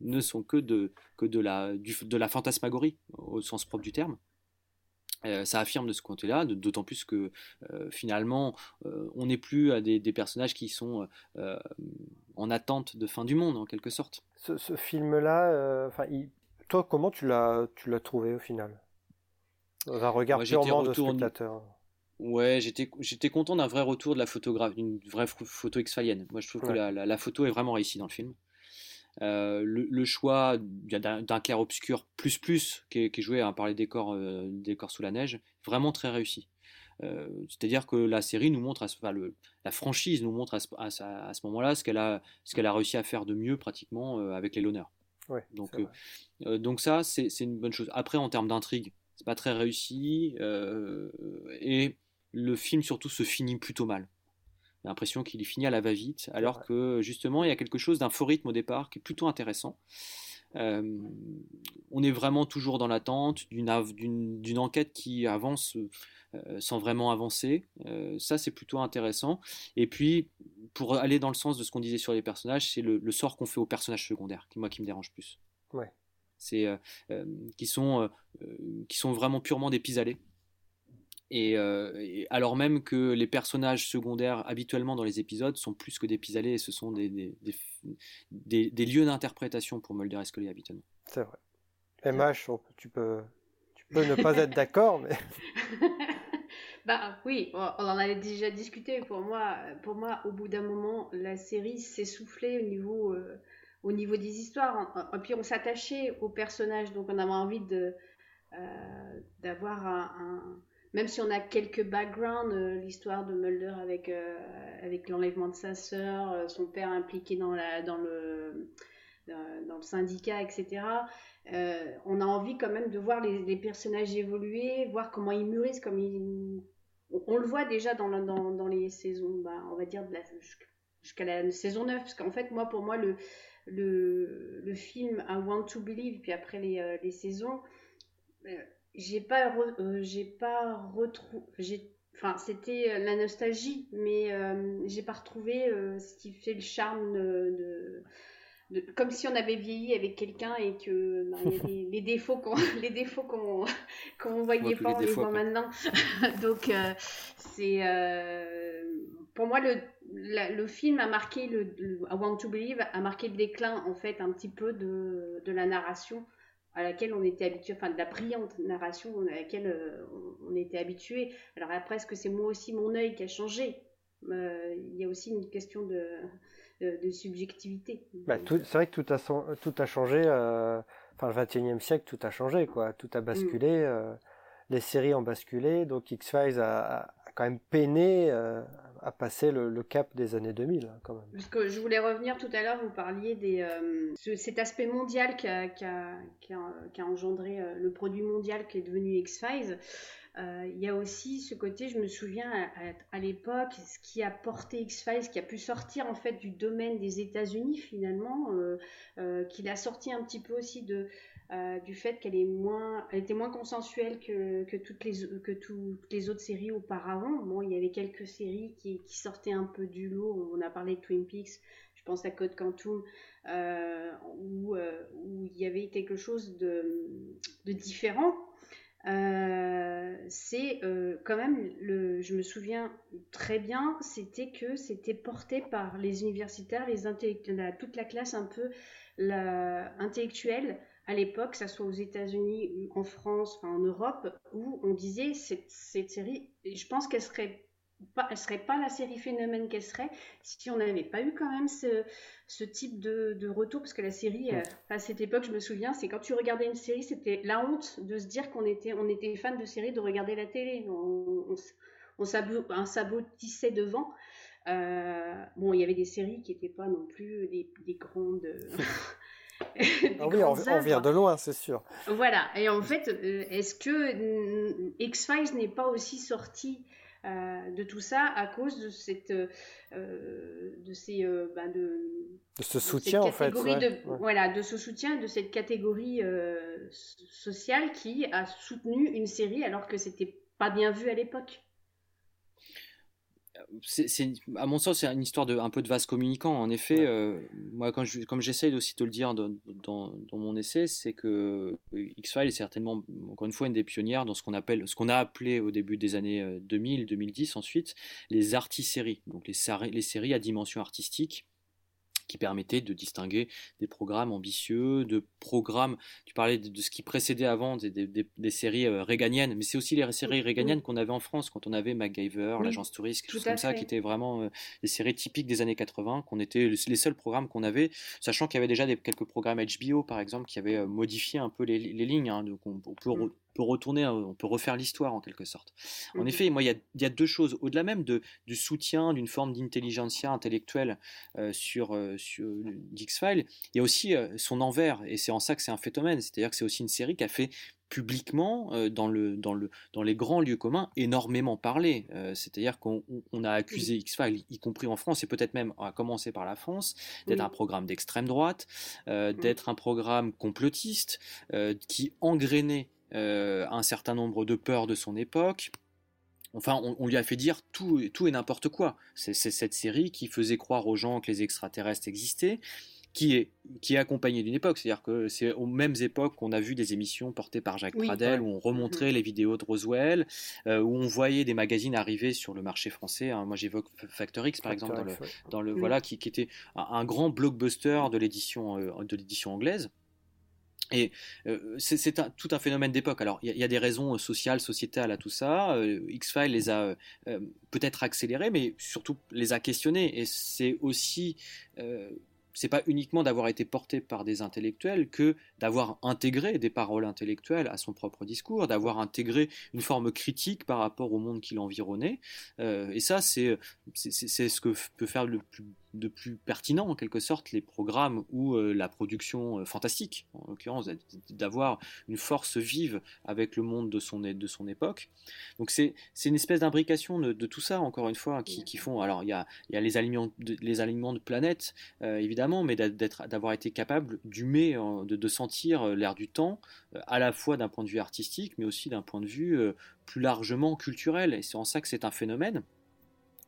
ne sont que de, que de, la, de la fantasmagorie, au sens propre du terme. Euh, ça affirme de ce côté-là, d'autant plus que euh, finalement, euh, on n'est plus à des, personnages qui sont en attente de fin du monde, en quelque sorte. Ce, film-là, toi, comment tu l'as, trouvé au final? Un regard purement de spectateur. Ouais, j'étais, j'étais content d'un vrai retour de la photographie, d'une vraie photo exfalienne. Moi, je trouve que la, la, photo est vraiment réussie dans le film. Euh, le, choix d'un clair-obscur plus plus qui est, joué hein, par les décors, euh, décors sous la neige, vraiment très réussi. Euh, c'est-à-dire que la série nous montre, à le, la franchise nous montre à ce, à, ce moment-là ce qu'elle a, ce qu'elle a réussi à faire de mieux pratiquement avec les. Ouais, donc, donc ça, c'est une bonne chose. Après, en termes d'intrigue, c'est pas très réussi et le film surtout se finit plutôt mal l'impression qu'il finit à la va-vite, alors que justement il y a quelque chose d'un faux rythme au départ qui est plutôt intéressant. Euh, on est vraiment toujours dans l'attente d'une enquête qui avance euh, sans vraiment avancer. Euh, ça, c'est plutôt intéressant. Et puis, pour aller dans le sens de ce qu'on disait sur les personnages, c'est le, sort qu'on fait aux personnages secondaires, qui moi qui me dérange plus. Ouais. C'est qui sont qui sont vraiment purement des pis-aller. Euh, et, alors même que les personnages secondaires habituellement dans les épisodes sont plus que des pis et ce sont des, des, des, lieux d'interprétation pour Mulder et Scully habituellement. C'est vrai. MH, tu peux, tu peux ne pas être d'accord, mais... *laughs* bah oui, on en avait déjà discuté. Pour moi, pour moi au bout d'un moment, la série s'essoufflait au niveau, euh, au niveau des histoires. Et puis on s'attachait aux personnages, donc on avait envie de, euh, d'avoir un même si on a quelques backgrounds, euh, l'histoire de Mulder avec, euh, avec l'enlèvement de sa sœur, euh, son père impliqué dans, la, le, syndicat, etc., on a envie quand même de voir les, personnages évoluer, voir comment ils mûrissent, comme. On, le voit déjà dans, les saisons, bah, on va dire, jusqu'à la saison 9, parce qu'en fait, moi, pour moi, le, film I Want to Believe, puis après les saisons j'ai pas euh, j'ai pas retrouvé enfin c'était euh, la nostalgie mais euh, j'ai pas retrouvé ce qui fait le charme de, de, comme si on avait vieilli avec quelqu'un et que ben, *laughs* les défauts qu'on *laughs* les défauts qu'on *laughs* qu'on voyait pas on les voit maintenant. Donc c'est pour moi le le film a marqué le, I Want to Believe a marqué le déclin en fait un petit peu de, de la narration à laquelle on était habitué, enfin de la brillante narration à laquelle euh, on, était habitué. Alors après, est-ce que c'est moi aussi mon œil qui a changé? Euh, Il y a aussi une question de, de subjectivité. Bah, c'est vrai que tout a, tout a changé. enfin, le 21e siècle, tout a changé, quoi. Tout a basculé. Mm. les séries ont basculé. Donc X-Files a, quand même peiné à passer le, cap des années 2000 hein, quand même. Parce que je voulais revenir tout à l'heure, vous parliez des euh, cet aspect mondial qui a, engendré euh, le produit mondial qui est devenu X-Files. Euh, il y a aussi ce côté, je me souviens à, l'époque, ce qui a porté X-Files, qui a pu sortir en fait du domaine des États-Unis finalement, qu'il a sorti un petit peu aussi de, euh, du fait qu'elle est moins, elle était moins consensuelle que, toutes les, autres séries auparavant. Bon, il y avait quelques séries qui, sortaient un peu du lot. On a parlé de Twin Peaks, je pense à Code Quantum, euh, où, euh, où, il y avait quelque chose de, différent. c'est quand même, le, je me souviens très bien, c'était que c'était porté par les universitaires, les intellectuels, toute la classe un peu intellectuelle à l'époque, que ce soit aux États-Unis, en France, enfin en Europe, où on disait cette, cette série, je pense qu'elle serait pas, elle serait pas la série phénomène qu'elle serait si on n'avait pas eu quand même ce, ce type de, de, retour parce que la série euh, à cette époque je me souviens c'est quand tu regardais une série c'était la honte de se dire qu'on était on était fan de série de regarder la télé. On, on, on sabotissait devant. Euh, bon il y avait des séries qui n'étaient pas non plus des, des grandes *laughs* ah *laughs* oui, on, vient de loin, c'est sûr. Voilà. Et en fait, euh, est-ce que mm, X-Files n'est pas aussi sorti euh, de tout ça à cause de cette, euh, de ces, ben de, de, ce soutien en fait. Voilà, de ce soutien, de cette catégorie sociale qui a soutenu une série alors que c'était pas bien vu à l'époque c'est, à mon sens, c'est une histoire de un peu de vase communicant. En effet, euh, moi, quand je, comme j'essaye aussi de le dire dans, dans, mon essai, c'est que euh, X-Files est certainement, encore une fois, une des pionnières dans ce qu'on appelle, ce qu'on a appelé au début des années 2000, euh, 2010 ensuite, les artiséries, donc les, les séries à dimension artistique qui permettait de distinguer des programmes ambitieux, de programmes, tu parlais de, ce qui précédait avant des, séries euh, réganiennes, mais c'est aussi les séries réganiennes qu'on avait en France quand on avait MacGyver, l'agence touriste, quelque chose comme ça, qui étaient vraiment euh, des séries typiques des années 80, qu'on était les seuls programmes qu'on avait, sachant qu'il y avait déjà quelques programmes HBO par exemple qui avaient euh, modifié un peu les, lignes, hein, donc on, peut mm retourner, hein, on peut refaire l'histoire en quelque sorte. En mmh effet, moi, il y, a, deux choses. Au-delà même de, du soutien d'une forme d'intelligentsia intellectuelle euh, sur, euh, sur X-Files, il y a aussi euh, son envers, et c'est en ça que c'est un phénomène. C'est-à-dire que c'est aussi une série qui a fait publiquement dans, le, dans, le, dans les grands lieux communs énormément parlé. C'est-à-dire qu'on a accusé X-Files, y compris en France, et peut-être même à commencer par la France, d'être un programme d'extrême droite, d'être un programme complotiste qui engrainait euh, un certain nombre de peurs de son époque. Enfin, on, lui a fait dire tout, tout et n'importe quoi. C'est cette série qui faisait croire aux gens que les extraterrestres existaient, qui est, qui est accompagnée d'une époque. C'est-à-dire que c'est aux mêmes époques qu'on a vu des émissions portées par Jacques Pradel, où on remontrait mm-hmm. les vidéos de Roswell, euh, où on voyait des magazines arriver sur le marché français. Hein. Moi, j'écoute Factor X, par exemple, dans le, voilà, qui, était un, grand blockbuster de l'édition euh, de l'édition anglaise. Et euh, c'est tout un phénomène d'époque. Alors, il y, a des raisons euh, sociales, sociétales à tout ça. Euh, X-Files les a peut-être accélérées, mais surtout les a questionnées. Et c'est aussi c'est pas uniquement d'avoir été porté par des intellectuels que d'avoir intégré des paroles intellectuelles à son propre discours, d'avoir intégré une forme critique par rapport au monde qui l'environnait. et ça, c'est ce que peut faire le plus de plus pertinent en quelque sorte les programmes ou euh, la production euh, fantastique en l'occurrence d'avoir une force vive avec le monde de son, de son époque. Donc c'est une espèce d'imbrication de, tout ça encore une fois qui, qui font alors il y a, y a, les alignements de, les de planètes euh, évidemment mais d'avoir été capable d'humer de, de, sentir l'air du temps à la fois d'un point de vue artistique mais aussi d'un point de vue plus largement culturel. Et c'est en ça que c'est un phénomène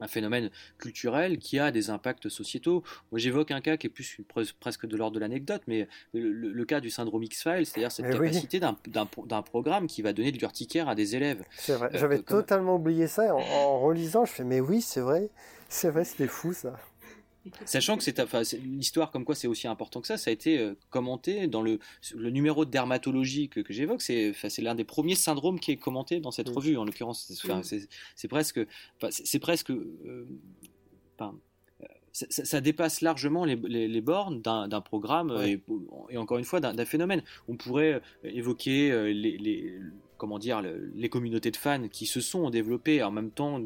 un phénomène culturel qui a des impacts sociétaux. Moi, j'évoque un cas qui est plus presque de l'ordre de l'anecdote, mais le, cas du syndrome X-Files, c'est-à-dire cette eh capacité d'un programme qui va donner de l'urticaire à des élèves. C'est vrai, j'avais euh, totalement oublié ça. En, en, relisant, je fais, mais oui, c'est vrai, c'est vrai, c'était fou ça. Sachant que c'est enfin, l'histoire comme quoi c'est aussi important que ça, ça a été euh, commenté dans le, le numéro de dermatologie que, j'évoque. C'est l'un des premiers syndromes qui est commenté dans cette revue. En l'occurrence, c'est presque, c'est presque. Euh, ça, dépasse largement les, les, bornes d'un programme et, et, encore une fois d'un phénomène. On pourrait évoquer les, les comment dire, les communautés de fans qui se sont développées en même temps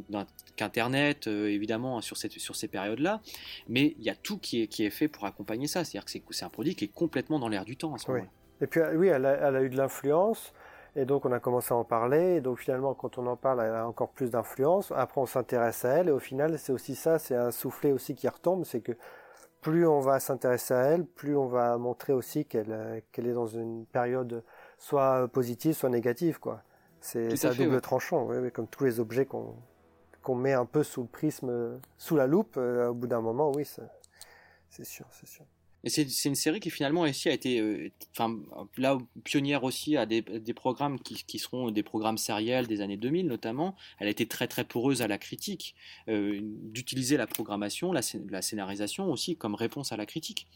qu'Internet, euh, évidemment, sur, cette, sur ces périodes-là. Mais il y a tout qui est, qui est fait pour accompagner ça. C'est-à-dire que c'est un produit qui est complètement dans l'air du temps à ce moment-là. Et puis, oui, elle a, eu de l'influence. Et donc, on a commencé à en parler. Et donc, finalement, quand on en parle, elle a encore plus d'influence. Après, on s'intéresse à elle. Et au final, c'est aussi ça, c'est un soufflet aussi qui retombe. C'est que plus on va s'intéresser à elle, plus on va montrer aussi qu'elle euh, qu'elle est dans une période soit positive, soit négative, quoi. C'est un double tranchant, comme tous les objets qu'on qu'on met un peu sous le prisme, sous la loupe, euh, au bout d'un moment, oui, c'est sûr, c'est sûr. Et c'est une série qui finalement aussi a été, euh, enfin là pionnière aussi à des, des programmes qui, qui, seront des programmes sériels des années 2000 notamment. Elle a été très très poreuse à la critique, euh, d'utiliser la programmation, la, la, scénarisation aussi comme réponse à la critique.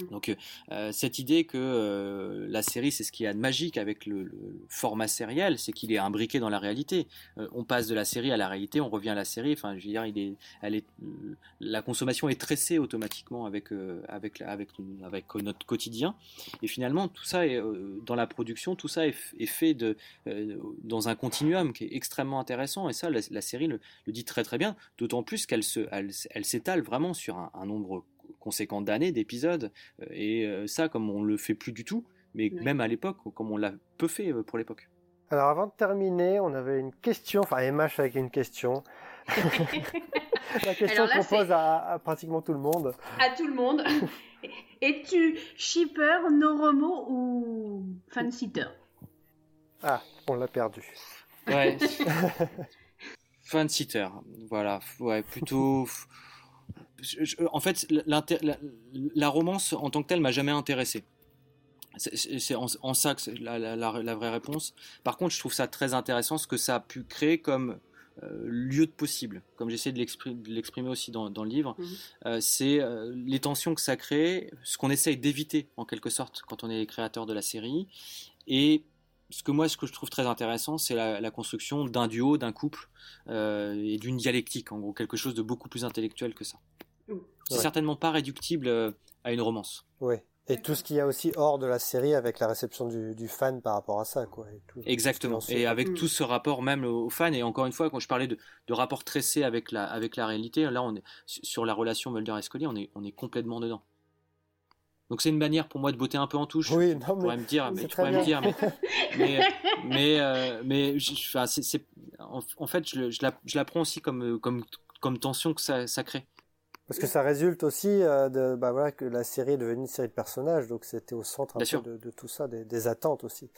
Mmh. Donc euh, cette idée que euh, la série c'est ce qu'il y a de magique avec le, format sériel, c'est qu'il est imbriqué dans la réalité. Euh, on passe de la série à la réalité, on revient à la série. Enfin, je veux dire, la consommation est tressée automatiquement avec avec avec notre quotidien. Et finalement, tout ça est dans la production, tout ça est, fait de dans un continuum qui est extrêmement intéressant. Et ça, la, série le, dit très très bien. D'autant plus qu'elle se, elle, s'étale vraiment sur un nombre conséquent d'années, d'épisodes. Euh, et euh, ça, comme on le fait plus du tout, mais même à l'époque, comme on l'a peu fait euh, pour l'époque. Alors avant de terminer, on avait une question, enfin MH avec une question. *laughs* La question qu'on pose à, pratiquement tout le monde. À tout le monde. *laughs* Es-tu shipper, Noromo ou fan-sitter Ah, on l'a perdu. Ouais. *laughs* fan-sitter, voilà. Ouais, plutôt en fait, la, romance en tant que telle m'a jamais intéressé. C'est en, ça que la, la, vraie réponse. Par contre, je trouve ça très intéressant ce que ça a pu créer comme euh, lieu de possible, comme j'essaie de l'exprimer aussi dans, le livre. Mhm. Euh, c'est euh, les tensions que ça crée, ce qu'on essaye d'éviter en quelque sorte quand on est créateur de la série. Et ce que moi, ce que je trouve très intéressant, c'est la, construction d'un duo, d'un couple et d'une dialectique, en gros, quelque chose de beaucoup plus intellectuel que ça. C'est certainement pas réductible euh, à une romance. Oui. Et tout ce qu'il y a aussi hors de la série avec la réception du, fan par rapport à ça, quoi. Exactement. Et avec mm. tout ce rapport même aux fans. Et encore une fois, quand je parlais de, de rapport tressé avec la, avec la réalité, là, on est sur la relation Mulder et Scully, on est, on est complètement dedans. Donc c'est une manière pour moi de botter un peu en touche. Oui, non, mais pourrais me dire, mais tu pourrais me dire, mais *laughs* mais mais, euh, mais c'est, en, fait je, je, la, je la prends aussi comme comme comme tension que ça, ça crée. Parce que ça résulte aussi euh, de bah voilà que la série est devenue une série de personnages, donc c'était au centre un peu de, tout ça, des, attentes aussi.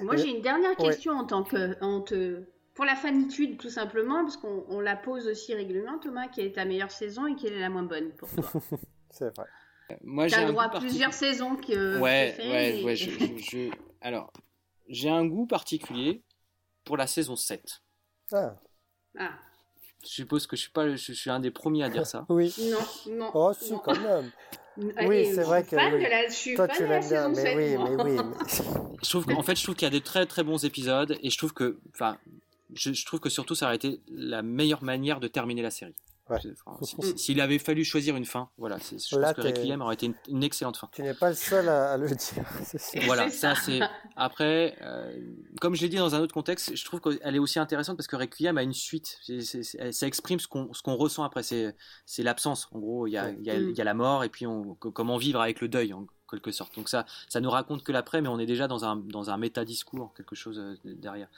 Moi j'ai une dernière question en tant que pour la fanitude tout simplement, parce qu'on la pose aussi régulièrement, Thomas, quelle est ta meilleure saison et quelle est la moins bonne pour toi? *laughs* C'est vrai. Euh, moi j'ai le droit à plusieurs saisons que. Ouais, ouais, ouais. Je, Alors j'ai un goût particulier pour la saison 7. Ah. Ah. Je suppose que je suis pas, je suis un des premiers à dire ça. *laughs* oui. Non, non. Oh, si, quand même. oui, c'est vrai que. je suis Toi, tu l'aimes bien, mais oui, mais oui. *laughs* *laughs* je trouve qu'en fait, je trouve qu'il y a des très très bons épisodes et je trouve que, enfin, je, je, trouve que surtout ça aurait été la meilleure manière de terminer la série. S'il avait fallu choisir une fin, voilà, je pense que Requiem aurait été une, excellente fin. Tu n'es pas le seul à, le dire. *laughs* Voilà, ça c'est. Après, euh, comme je l'ai dit dans un autre contexte, je trouve qu'elle est aussi intéressante parce que Requiem a une suite. ça exprime ce qu'on ressent après. C'est l'absence. En gros, il y, a, il y, a, la mort et puis on, comment vivre avec le deuil quelque sorte. Donc ça, ça nous raconte que l'après, mais on est déjà dans un, dans un méta-discours, quelque chose euh, derrière.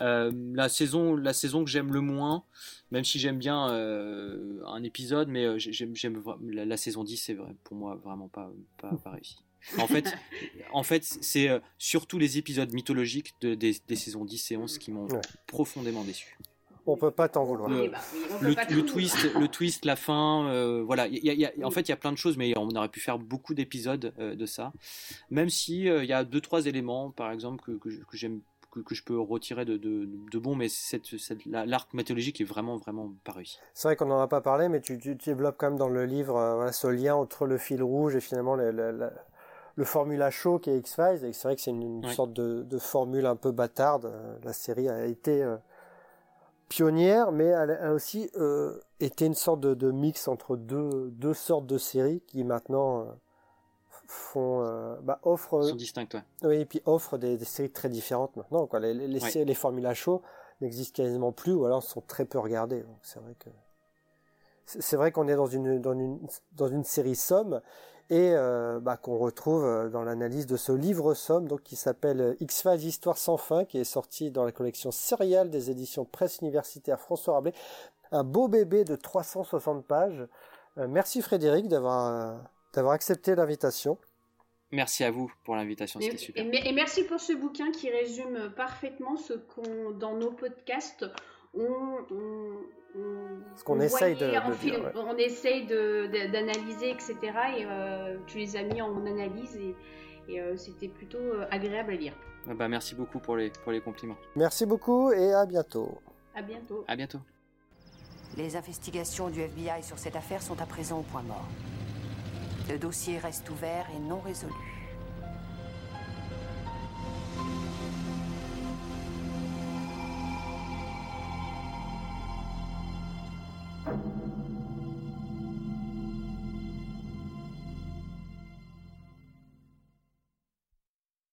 Euh, la, saison, la saison que j'aime le moins, même si j'aime bien euh, un épisode, mais j'aime, j'aime la, saison 10, c'est vrai, pour moi vraiment pas, pas, réussi. En fait, *laughs* en fait c'est surtout les épisodes mythologiques de, des, saisons 10 et 11 qui m'ont profondément déçu. On peut pas t'en vouloir. Le, le, twist, le twist, la fin, euh, voilà. Y y a, en fait, il y a plein de choses, mais on aurait pu faire beaucoup d'épisodes euh, de ça. Même si euh, il y a deux trois éléments, par exemple, que, que, j'aime, que, je peux retirer de, de, de bon, mais cette, cette, l'arc mythologique est vraiment vraiment pas réussi. C'est vrai qu'on n'en a pas parlé, mais tu, tu, développes quand même dans le livre voilà, ce lien entre le fil rouge et finalement le, le, le formula show qui est X-Files. Et c'est vrai que c'est une, sorte de, de, formule un peu bâtarde. La série a été pionnière, mais elle a aussi euh, été une sorte de, mix entre deux, deux sortes de séries qui maintenant euh, font euh, bah, offrent sont distinctes. Oui, et puis offrent des, séries très différentes maintenant. Quoi. Les, les, les, les formulas show n'existent quasiment plus ou alors sont très peu regardées. Donc c'est vrai que c'est vrai qu'on est dans une, dans une dans une série somme et euh, bah, qu'on retrouve euh, dans l'analyse de ce livre somme donc qui s'appelle euh, X-Files Histoire sans fin qui est sorti dans la collection Serial des éditions Presse Universitaire François Rabelais. Un beau bébé de 360 pages. Merci Frédéric d'avoir d'avoir accepté l'invitation. Merci à vous pour l'invitation, c'était super. Et, merci pour ce bouquin qui résume parfaitement ce qu'on, dans nos podcasts, on, ce qu'on essaye de, On essaye d'analyser, etc. Et euh, tu les as mis en analyse et, euh, c'était plutôt euh, agréable à lire. Ah bah, merci beaucoup pour les, pour les compliments. Merci beaucoup et à bientôt. À bientôt. À bientôt. Les investigations du FBI sur cette affaire sont à présent au point mort. Le dossier reste ouvert et non résolu.